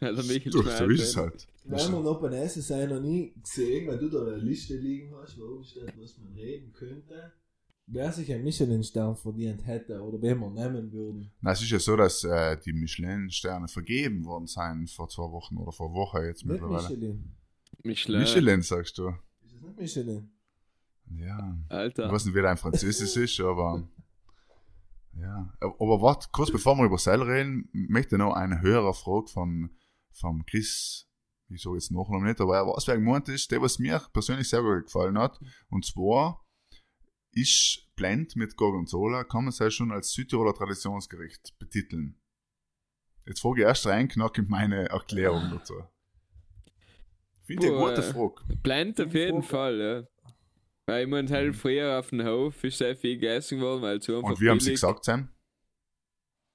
Weil der Michel du, so ist es halt. Weil wir noch beim Essen sein noch nie gesehen, weil du da eine Liste liegen hast, wo oben steht, was man reden könnte. Wer sich einen Michelin-Stern verdient hätte oder wen wir nehmen würden. Na, es ist ja so, dass äh, die Michelin-Sterne vergeben worden sind vor zwei Wochen oder vor Woche jetzt Nicht mittlerweile. Michelin. Michelin. Michelin, sagst du. Ist das nicht Michelin? Ja. Ich Alter. weiß nicht, wie dein Französisch ist, aber. Ja. Aber warte, kurz bevor wir über Sell reden, möchte ich noch eine höhere Frage von, von Chris. Ich sage jetzt noch noch nicht, aber er was wer gemeint ist, der, was mir persönlich sehr gut gefallen hat. Und zwar ist Blend mit Gorgonzola, kann man es schon als Südtiroler Traditionsgericht betiteln. Jetzt frage ich erst rein, knackig meine Erklärung dazu. Finde ich eine gute äh, Frage. Blend auf jeden Fall, ja. Weil ich meine, halt früher auf dem Hof ist sehr viel gegessen worden, weil zu einfach Und wie haben sie gesagt, Sam?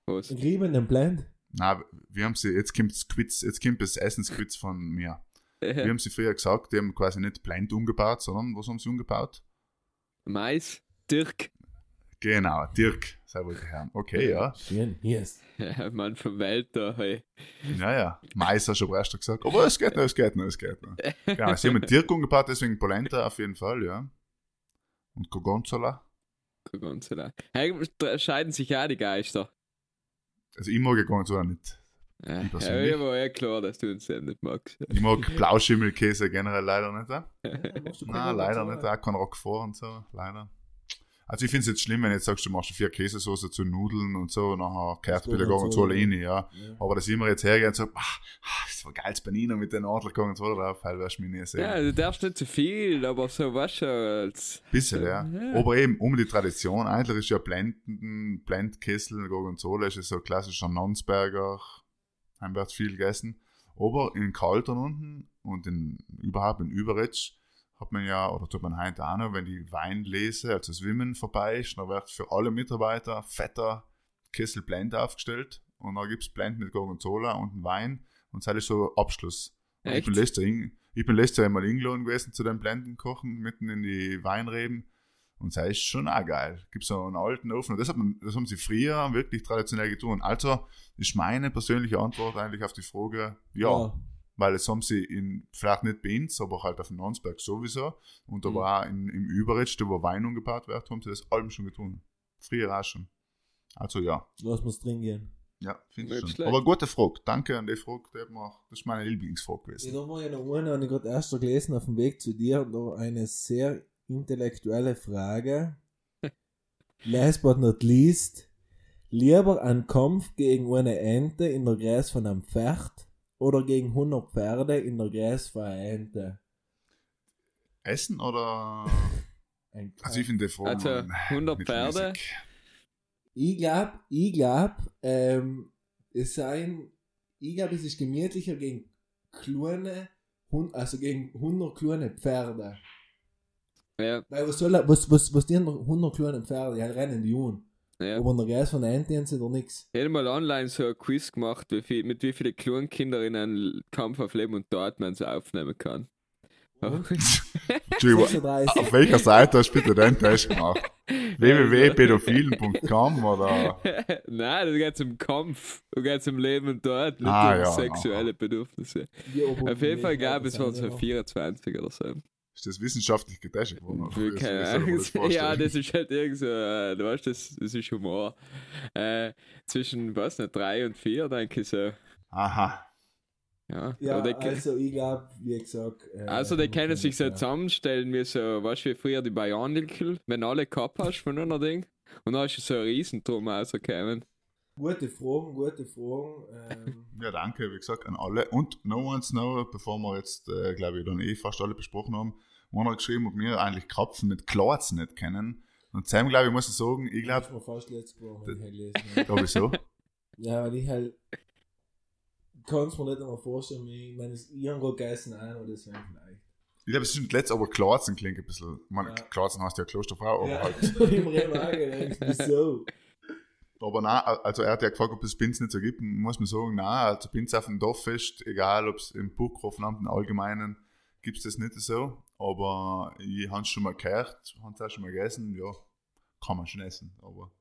Was? Rieben den Blend? Na, wir haben sie, jetzt kommt das Quiz, jetzt kommt das Essensquiz von mir. Wir Ja. haben sie früher gesagt, die haben quasi nicht blind umgebaut, sondern was haben sie umgebaut? Mais, Dirk. Genau, Dirk, sehr wohl Herrn. Okay, ja. Schön, yes. Ja, Mann vom Welt da, hey. Ja, ja. Mais hast du aber erst gesagt. Aber es geht noch, es geht noch, es geht noch. Genau, sie haben mit Dirk umgebaut, deswegen Polenta auf jeden Fall, ja. Und Gorgonzola. Gorgonzola. Hey, da scheiden sich auch die Geister. Also ich mag Gorgonzola nicht. Ja, Ich ja, war ja klar, dass du uns nicht magst. Ich mag Blauschimmelkäse generell leider nicht. Äh? Nein, leider nicht. Auch kein Roquefort und so, leider. Also ich finde es jetzt schlimm, wenn du jetzt sagst, du machst vier Käsesoße zu Nudeln und so, und nachher kehrt wieder Gorgonzola. Gorgonzola rein, ja. Ja. Aber dass ich immer jetzt hergehe und sage, ach, ach, das war geiles Panino mit den Adler Gorgonzola drauf, halt wirst du mich nie sehen. Ja, du darfst nicht zu viel, aber so was schon als. Bisschen, ja. Ja. Aber eben um die Tradition. Eigentlich ist ja Blenden, Blendkessel, Gorgonzola ist ja so ein klassischer Nonsberger. Haben wir viel gegessen. Aber in Kaltern unten und in, überhaupt in Überetsch hat man ja, oder tut man heute auch noch, wenn die Weinlese, also das Wimmen vorbei ist, dann wird für alle Mitarbeiter fetter Kessel Blend aufgestellt und dann gibt es Blend mit Gorgonzola und einen Wein und das ist so Abschluss. Und ich Echt? bin letztes Jahr in- ich bin letztes Jahr einmal eingeladen gewesen zu den Blenden kochen, mitten in die Weinreben. Und das ist schon auch geil. Gibt so einen alten Ofen. Und das, hat man, das haben sie früher wirklich traditionell getan. Also ist meine persönliche Antwort eigentlich auf die Frage, ja. Weil das haben sie in, vielleicht nicht bei uns, aber halt auf dem Nonsberg sowieso. Und aber Mhm. auch in, im Überetsch, wo Wein umgebaut wird, haben sie das allem schon getan. Früher auch schon. Also ja. Lass uns drin gehen. Ja, finde ich schon. schlecht. Aber gute Frage. Danke an die Frage. Die hat mir, das ist meine Lieblingsfrage Ja, gewesen. da war ja noch eine, habe ich gerade erst gelesen auf dem Weg zu dir, da eine sehr intellektuelle Frage. Last but not least, lieber ein Kampf gegen eine Ente in der Gräs von einem Pferd oder gegen 100 Pferde in der Gräs von einer Ente? Essen oder. Ein Also ich finde Frage. Also, 100 mittelmäßig. Pferde. Ich glaube, ich glaube, ähm, es sein, ich glaube, es ist gemütlicher gegen kleine, also gegen 100 kleine Pferde. Ja, Weil was soll er, was, was, was die 100 kleine Pferde, die halt rennen die Jungen. ja. In der Geist von der sie da nix. Ich hätte mal online so ein Quiz gemacht, wie viel, mit wie vielen Klonkinder in einen Kampf auf Leben und Tod man so aufnehmen kann. Entschuldigung, 36. auf welcher Seite hast du bitte den Test gemacht? www.pädophilen.com oder. Nein, da geht es um Kampf. Da geht es um Leben und Tod, nicht Ah, um ja, sexuelle Bedürfnisse. Ja, Auf jeden Fall gab es waren sind so noch? 24 oder so. Ist das wissenschaftlich getestet worden? oder? Keine Ahnung. das? Ja, das ist halt irgend so, äh, du weißt, das, das ist Humor. Äh, zwischen, was nicht, drei und vier, denke ich so. Aha. Ja, Ja, die, also ich glaube, wie gesagt. Äh, also die können sich so ja. zusammenstellen wie so, weißt du, wie früher die Bionicle, wenn du alle gehabt hast von einer Ding. Und dann ist so ein Riesentrum rausgekommen. Gute Fragen, gute Fragen. Ähm, Ja, danke, wie gesagt, an alle. Und no one's know, bevor wir jetzt, äh, glaube ich, dann eh fast alle besprochen haben, einer hat geschrieben, ob wir eigentlich Krapfen mit Klarz nicht kennen. Und Sam, glaube ich, muss ich sagen, ich das glaube, ist mir fast letzte Woche gelesen. Ja. glaube ich so. ja, weil ich halt. kann es mir nicht einmal vorstellen, ich meine, es- ich habe gerade auch, aber das wäre vielleicht. Ich glaube, es stimmt letzt, aber Klarzen klingt ein bisschen, ich meine, Ja. Klarzen heißt ja Klosterfrau, aber Ja, halt. auch gedacht, wieso? Aber nein, also er hat ja gefragt, ob es Pins nicht so gibt. Muss man sagen, nein, also Pins auf dem Dorffest, egal ob es im Burggrafenamt im Allgemeinen, gibt es das nicht so. Aber ich habe es schon mal gehört, habe es auch schon mal gegessen, ja, kann man schon essen. Aber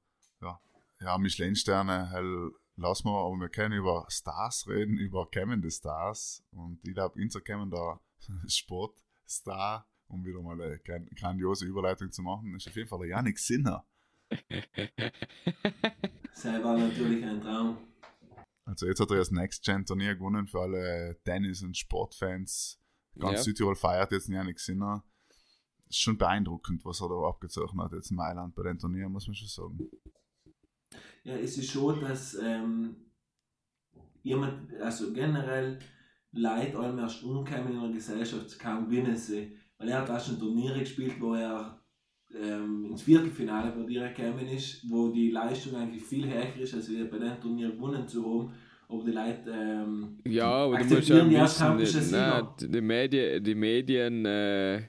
ja, ja Michelin-Sterne, hell, lassen wir, aber wir können über Stars reden, über kommende Stars. Und ich glaube, unser kommender Sportstar, um wieder mal eine gran- grandiose Überleitung zu machen, ist auf jeden Fall der Yannick Sinner. Sei war natürlich ein Traum. Also jetzt hat er das Next Gen Turnier gewonnen für alle Tennis- und Sportfans. Ganz Ja. Südtirol feiert jetzt Janik Sinner. Ist schon beeindruckend, was er da abgezogen hat jetzt in Mailand bei den Turnieren, muss man schon sagen. Ja, es ist schon, dass ähm, jemand, also generell Leute allem erst umkommen in der Gesellschaft, kaum gewinnen sie. Weil er hat auch schon Turniere gespielt, wo er ähm, ins Viertelfinale bei dir gekommen ist, wo die Leistung eigentlich viel höher ist, als wir bei dem Turnier gewonnen zu haben. Aber die Leute, ähm, Ja, aber du musst ja die wissen, die, nein, die, die Medien, die Medien äh,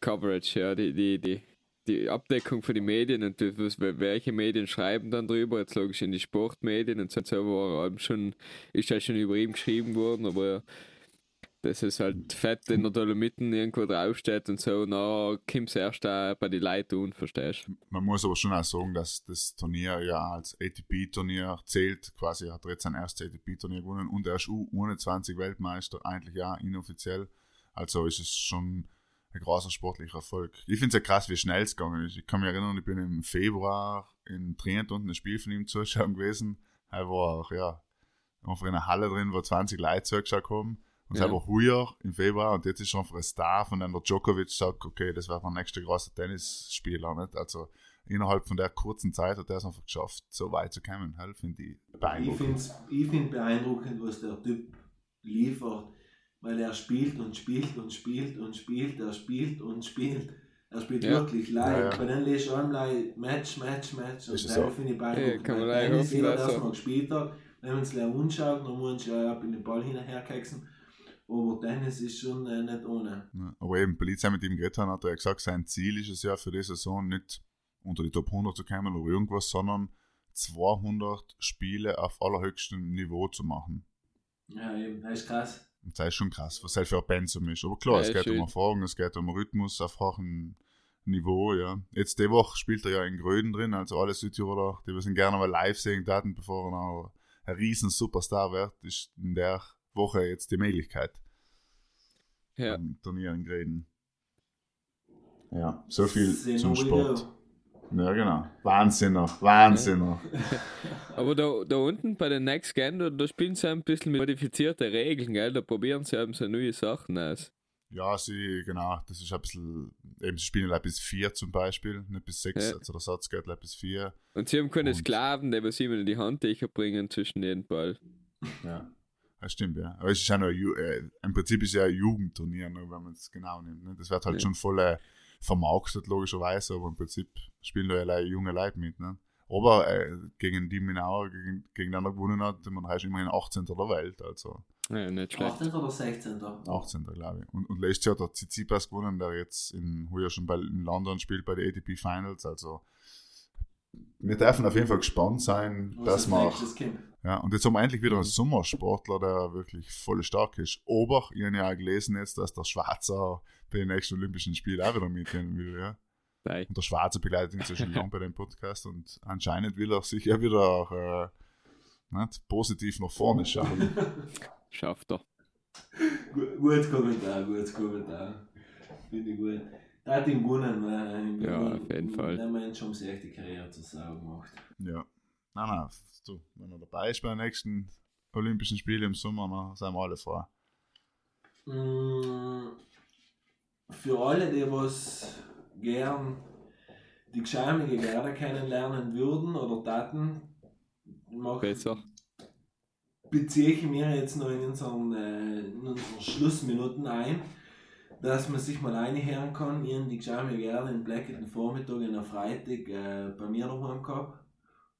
Coverage, ja, die, die, die, die Abdeckung für die Medien und das, welche Medien schreiben dann drüber, jetzt logisch in die Sportmedien und so, war schon, ist ja schon über ihm geschrieben worden, aber dass es halt fett in der Dolomiten irgendwo draufsteht und so, na, kommt es erst auch bei den Leuten un, verstehst du? Man muss aber schon auch sagen, dass das Turnier ja als ATP-Turnier zählt. Quasi hat er jetzt sein erstes ATP-Turnier gewonnen und er ist U21 Weltmeister, eigentlich ja inoffiziell. Also ist es schon ein großer sportlicher Erfolg. Ich finde es ja krass, wie schnell es gegangen ist. Ich kann mich erinnern, ich bin im Februar in Trient unten ein Spiel von ihm zuschauen gewesen. Er war auch, ja, einfach in einer Halle drin, wo 20 Leute zugeschaut haben. Und Ja. ja. war heuer im Februar und jetzt ist schon für ein Star, von dem der Djokovic sagt, okay, das wird der nächste große Tennisspieler. Nicht? Also innerhalb von der kurzen Zeit hat er es einfach geschafft, so weit zu kommen. Halt, finde ich Ich beeindruckend. finde ich find beeindruckend, was der Typ liefert, weil er spielt und spielt und spielt und spielt, er spielt und spielt. Er spielt Ja. wirklich live. Ja, ja. Bei den lässt du einmal Match, Match, Match. Und Ist es das so? finde ich Ja, beeindruckend. kann man jeder, der es so. mal gespielt hat, wenn man es leer anschaut, dann muss ja ab in den Ball hinterherkexen. Aber Tennis ist schon äh, nicht ohne. Ja, aber eben, Polizei mit ihm geredet haben, hat er ja gesagt, sein Ziel ist es ja für die Saison nicht unter die Top 100 zu kommen oder irgendwas, sondern 200 Spiele auf allerhöchstem Niveau zu machen. Ja, eben, das ist krass. Und das ist schon krass, was halt für ein Pensum ist. Aber klar, Ja, es geht schön. um Erfahrung, es geht um Rhythmus auf hohem Niveau, ja. Jetzt die Woche spielt er ja in Gröden drin, also alle Südtiroler, die wir sind gerne mal live sehen daten, bevor er noch ein riesen Superstar wird, ist in der Woche jetzt die Möglichkeit. Ja. Am Turnier in Greden. Ja, so viel Sehen zum Sport. wieder. Ja, genau. Wahnsinner, Wahnsinner. Aber da, da unten bei den Next Gen, da, da spielen sie ein bisschen mit modifizierten Regeln, gell? Da probieren sie eben so neue Sachen aus. Ja, sie, genau, das ist ein bisschen, eben, sie spielen bis vier zum Beispiel, nicht bis sechs, Ja. also der Satz geht bis vier. Und sie haben keine Und- Sklaven, die was immer in die Handtücher bringen zwischen den Ball. Ja. Das stimmt, ja. Aber es ist ja Ju- äh, im Prinzip ist es ja ein Jugendturnier, wenn man es genau nimmt. Ne? Das wird halt Ja. schon voll äh, vermarktet, logischerweise, aber im Prinzip spielen da ja junge Leute mit. Ne? Aber äh, gegen die Minauer, gegen, gegen den er gewonnen hat, man heißt immerhin 18. der Welt, also Ja, nicht schlecht. 18. oder 16. 18. glaube ich. Und, und letztes Jahr hat der Tsitsipas gewonnen, der jetzt in, heuer schon bei, in London spielt bei den ATP Finals, also wir dürfen auf jeden Fall gespannt sein, Was dass nächstes kommt. ja, und jetzt haben wir endlich wieder einen Sommersportler, der wirklich voll stark ist. Aber ich habe ja auch gelesen jetzt, dass der Schwarzer bei den nächsten Olympischen Spielen auch wieder mitgehen will, ja. Nein. Und der Schwarze begleitet ihn so schon lange bei dem Podcast und anscheinend will er sich ja wieder auch äh, nicht, positiv nach vorne schauen. Schafft er. Gu- Gut Kommentar, gut Kommentar. Finde ich gut. Da hat ihn gewonnen, weil Ja, auf jeden Fall. Der Mensch um sich die Karriere zur Sau gemacht. ja. Nein, nein, du, wenn er dabei ist bei den nächsten Olympischen Spielen im Sommer, dann sind wir alle vor. Mm, Für alle, die was gern die geschämige Gerda kennenlernen würden oder taten, mach, Besser. beziehe ich mir jetzt noch in unseren, äh, in unseren Schlussminuten ein, dass man sich mal einhören kann. Ich habe die geschämige Gerda im Blacketten Vormittag in der Freitag äh, bei mir daheim gehabt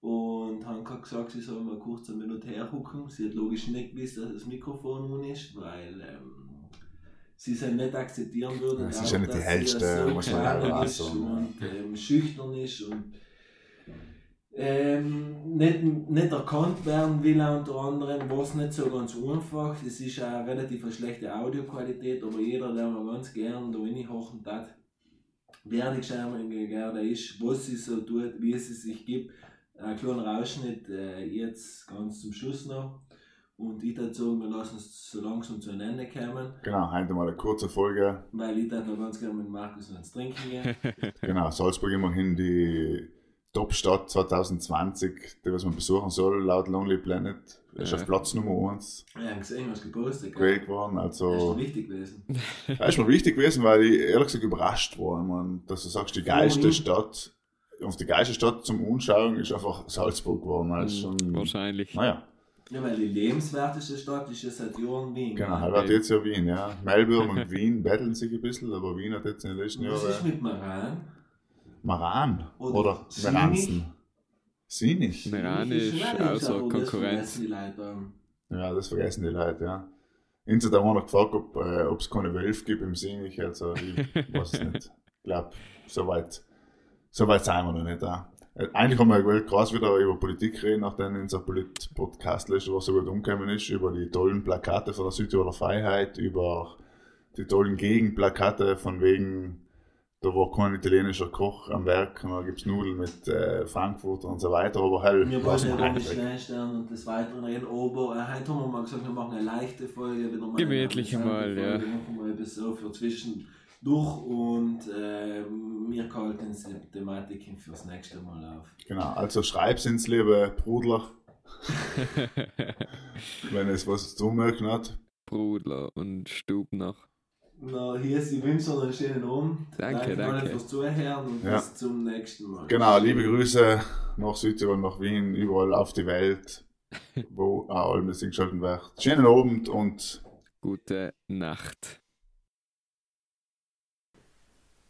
und haben gesagt, sie soll mal kurz eine Minute hergucken. Sie hat logisch nicht gewusst, dass das Mikrofon nun ist, weil ähm, sie es nicht akzeptieren würde. Ja, sie ist ja nicht die hellste, so muss man leider sagen, und ähm, schüchtern ist und ähm, nicht, nicht erkannt werden will, unter anderem, war es nicht so ganz einfach. Es ist eine relativ eine schlechte Audioqualität, aber jeder, der mal ganz gern da reinhochen hat, wer die Geschämige Gerda ist, was sie so tut, wie sie sich gibt. Ein kleiner Ausschnitt äh, jetzt ganz zum Schluss noch. Und ich würde sagen, wir lassen es so langsam zu einem Ende kommen, Genau, heute mal eine kurze Folge. weil ich würde noch ganz gerne mit Markus ins Trinken gehen. Genau, Salzburg immerhin die Top-Stadt 2020, die was man besuchen soll, laut Lonely Planet. Ist Ja. auf Platz Nummer 1 Ich habe gesehen, was gepostet gewählt geworden. Das ist Also, doch wichtig gewesen. das ist mir wichtig gewesen, weil ich ehrlich gesagt überrascht war. Meine, dass du sagst, die geilste? Stadt, auf die geilste Stadt zum Anschauen ist einfach Salzburg geworden. Ist schon, Wahrscheinlich. naja, Ja, weil die lebenswerteste Stadt ist ja seit Jahren Wien. genau, halt hat jetzt ja Wien, ja. Melbourne und Wien betteln sich ein bisschen, aber Wien hat jetzt in den letzten Was ist Jahren mit Maran? Maran Oder oder? Meranzen. Sinich. Meran Das ist schon auch außer aber das Konkurrenz. vergessen Die Leute dann. Ja, das vergessen die Leute, ja. Inso da haben wir noch gefragt, ob äh, es keine Wölfe gibt im Sinich, also ich weiß es nicht. Ich glaube, so weit, so weit sind wir noch nicht da. Äh, Eigentlich haben wir krass wieder über Politik reden, nachdem unser Polit-Podcast letzte Woche so gut umgekommen ist, über die tollen Plakate von der Südtiroler Freiheit, über die tollen Gegenplakate von wegen, da war kein italienischer Koch am Werk, und da gibt es Nudeln mit äh, Frankfurter und so weiter, aber halt, Wir was wollen ja die eigentlich. Sternstern und des Weiteren reden, aber äh, heute haben wir mal gesagt, wir machen eine leichte Folge, wieder mal Gemütliche eine mal, interessante ja. Folge, machen wir ein bisschen so für zwischen durch und äh, wir halten die Thematiken fürs nächste Mal auf. Genau, also schreib's ins liebe Brudler, wenn es was zu merken hat. Brudler und Stubner. Na, hier ist die Wünsche und einen schönen Abend. Danke, allen danke. fürs Zuhören und Ja. bis zum nächsten Mal. Genau, liebe Grüße nach Südtirol, nach Wien, überall auf die Welt, wo auch alles eingeschaltet wird. Schönen Abend und Gute Nacht.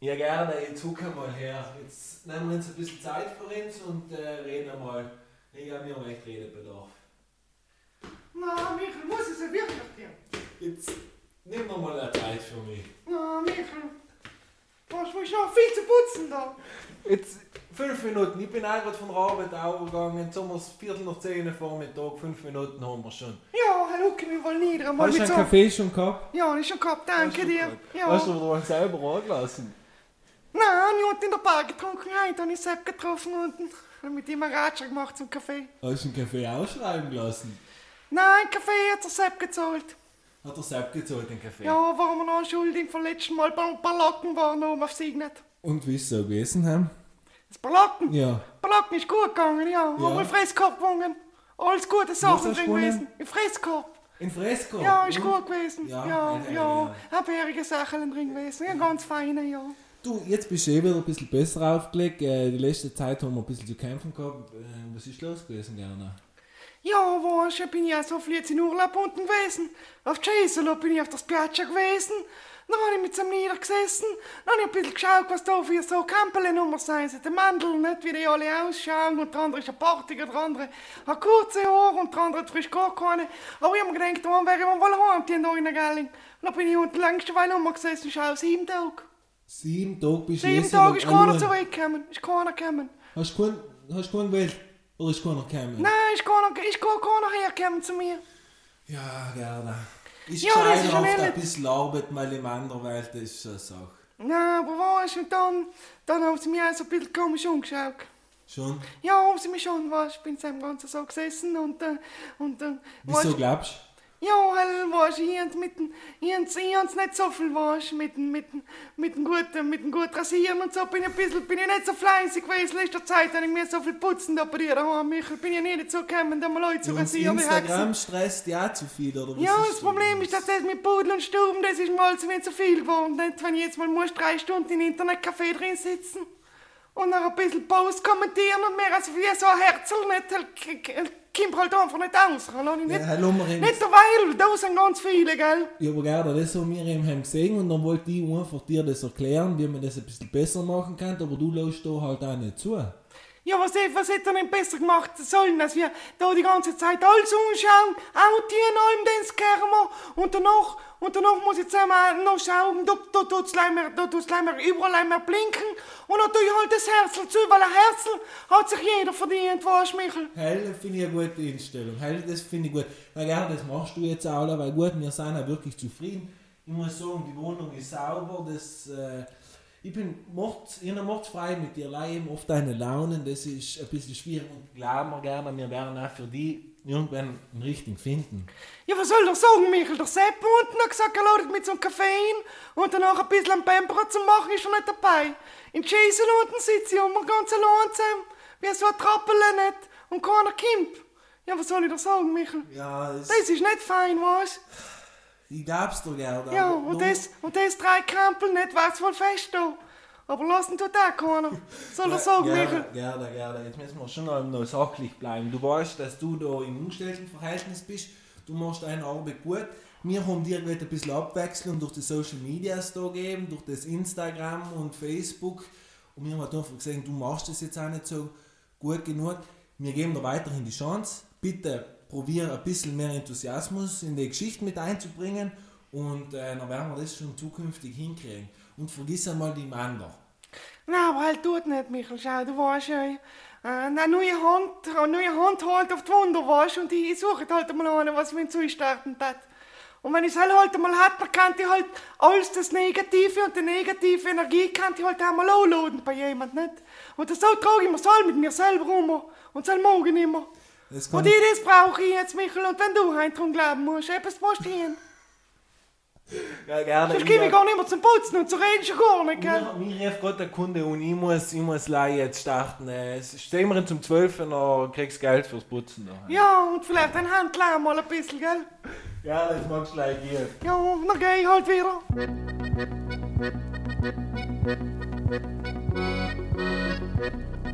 Ja, gerne, jetzt gucken wir mal her. Jetzt nehmen wir uns ein bisschen Zeit für uns und äh, reden mal. Ich habe mir recht Redebedarf. Na, Michael, muss es ja wirklich dir? Jetzt nimm mir mal eine Zeit für mich. Na, Michael, was muss noch viel zu putzen da? Jetzt fünf Minuten. Ich bin einfach von der Arbeit aufgegangen. Jetzt haben wir es Viertel nach zehn Vormittag. Fünf Minuten haben wir schon. Ja, hallo, wir wollen nieder. Mal Hast du einen so. Kaffee schon gehabt? Ja, ist schon gehabt, danke dir. Ja. Hast du dir selber angelassen? Nein, ich habe in der Bar getrunken, heute habe ich Sepp getroffen unten. Hab mit ihm einen Ratscher gemacht zum Kaffee. Hast du einen Kaffee ausschreiben lassen? Nein, Kaffee hat der Sepp gezahlt. Hat der Sepp gezahlt, den Kaffee? Ja, warum wir noch schuldig vom letzten Mal beim Ballacken waren, oben auf Signet. Und wie ist es so gewesen haben? Das Ballacken? Ja. Ballacken ist gut gegangen, ja. Ja. Haben wir Fresskorb gewonnen. Alles gute Sachen drin gewesen. Im Fresskorb. In Fresco? Ja, ist Und? gut gewesen. Ja, Ja, ja, ja. Abhärige Sachen drin gewesen. Ja, ganz feine, ja. Du, jetzt bist du eh wieder ein bisschen besser aufgelegt. Äh, die letzte Zeit haben wir ein bisschen zu kämpfen gehabt. Äh, was ist los gewesen, gerne? Ja, weißt du, bin ich ja so viel jetzt in Urlaub unten gewesen. Auf Cesolo bin ich auf der Spiaggia gewesen. Dann habe ich mit zum niedergesessen. Dann habe ich ein bisschen geschaut, was da für so Campelnummer sein sind. Der Mandel, nicht wie die alle ausschauen. Und der andere ist ein Partiger, der andere hat kurze Haare und der andere hat frisch gar keine. Aber ich habe mir gedacht, wann wäre man wohl heim, die da in der Gelling. Dann bin ich unten längst eine Nummer gesessen, schau, sieben Tage. Sieben Tage bist du Sieben Tage ist keiner zurückgekommen. Ist keiner gekommen. Hast du keinen, hast du keinen Oder ist keiner gekommen? Nein, ist keiner, ist gar keiner hergekommen zu mir. Ja, gerne. Ist Ja, das ist oft ein bisschen Arbeit mal im anderen Welt, das ist so eine Sache. Na, aber weißt du, und dann, dann haben sie mich auch so ein bisschen komisch umgeschaut. Schon? Ja, haben sie mich schon, weißt ich bin so im Ganzen so gesessen und, äh, und, äh, Wieso weißt, glaubst du? Ja, du, ich hab mit dem, ich hab's nicht so viel, mit dem, mit dem, mit dem guten, mit dem gut Rasieren und so bin ich ein bisschen, bin ich nicht so fleißig gewesen, letzter Zeit habe ich mir so viel putzen da bei dir daheim, Michael, bin ich nie dazu gekommen, da mal Leute zu und rasieren, wie Instagram stresst ja zu viel, oder was Ja, das? Problem ist, dass das mit Pudel und Stuben, das ist mal zu, zu viel geworden. Nicht, wenn ich jetzt mal muss drei Stunden im Internetcafé drin sitzen und noch ein bisschen Post kommentieren und mehr als wie so ein Herzl, nicht, k- k- kommt halt einfach nicht aus. Lass Ja, Nicht, hallo, wir nicht derweil, da sind ganz viele, gell? Ja, aber gerne, das haben wir eben haben gesehen und dann wollte ich einfach dir das erklären, wie man das ein bisschen besser machen kann, aber du lässt da halt auch nicht zu. Ja, was, was hätte er denn besser gemacht sollen, als wir da die ganze Zeit alles umschauen, auch die in allem den Skermer und danach, und danach muss ich jetzt noch schauen, da, da tut's leider, da tut's leider überall einmal blinken und dann tue ich halt das Herzl zu, weil ein Herzl hat sich jeder verdient, weißt du, Michael? Heil finde ich eine gute Einstellung. Heil, das finde ich gut. Na gerne, das machst du jetzt auch, weil gut, wir sind auch wirklich zufrieden. Ich muss sagen, die Wohnung ist sauber, das, äh, ich bin mord, ich bin mordfrei mit dir, leih eben oft deine Launen, das ist ein bisschen schwierig und glauben wir gerne, wir werden auch für die irgendwann einen richtigen finden. Ja, was soll der sagen, Michael? Der Sepp unten hat gesagt, er ladet mit so einem Kaffee hin und danach ein bisschen am Pamperer zu machen, ist er nicht dabei. In Jason unten sitze ich und wir ganz allein zusammen, wie so ein Trappel nicht und keiner kommt. Ja, was soll ich da sagen, Michael? Ja, das, Das ist nicht fein, weißt ich glaub's dir gerne. Ja, und das, und das drei Krempel nicht, wär's wohl fest da. Aber lassen tut auch keiner. Soll er sagen, gerne, Michael? Gerne, gerne. Jetzt müssen wir schon noch, noch sachlich bleiben. Du weißt, dass du da im Angestelltenverhältnis bist. Du machst deine Arbeit gut. Wir haben dir gerade ein bisschen Abwechslung durch die Social Medias da gegeben, durch das Instagram und Facebook. Und wir haben halt einfach gesehen, du machst das jetzt auch nicht so gut genug. Wir geben dir weiterhin die Chance. Bitte probier ein bisschen mehr Enthusiasmus in die Geschichte mit einzubringen. Und äh, dann werden wir das schon zukünftig hinkriegen. Und vergiss einmal die Männer. Na, aber halt tut nicht, Michael. Schau, du weißt ja, äh, eine neue Hand, eine neue Hand halt auf die Wunder, weißt und ich suche halt mal eine, was mir zustarten hat. Und wenn ich es halt halt mal hat, dann kann ich halt alles das Negative und die negative Energie kann ich halt einmal anladen bei jemand, nicht? Und das so trage ich mir soll mit mir selber um und soll morgen immer. Und ich, das brauche ich jetzt, Michael, und wenn du heim drum glauben musst, etwas musst du hin. Ja, gerne. Sonst komme ich gar nicht mehr zum Putzen und zu reden schon gar nicht, gell? Mir, mir rief gerade der Kunde und ich muss, ich muss leider jetzt starten. Äh, stehen wir zum 12. und dann kriegst du Geld fürs Putzen. Da. Ja, und vielleicht ein Handlärm mal ein bisschen, gell? Ja, das magst du gleich gehen. Ja, dann geh ich halt wieder.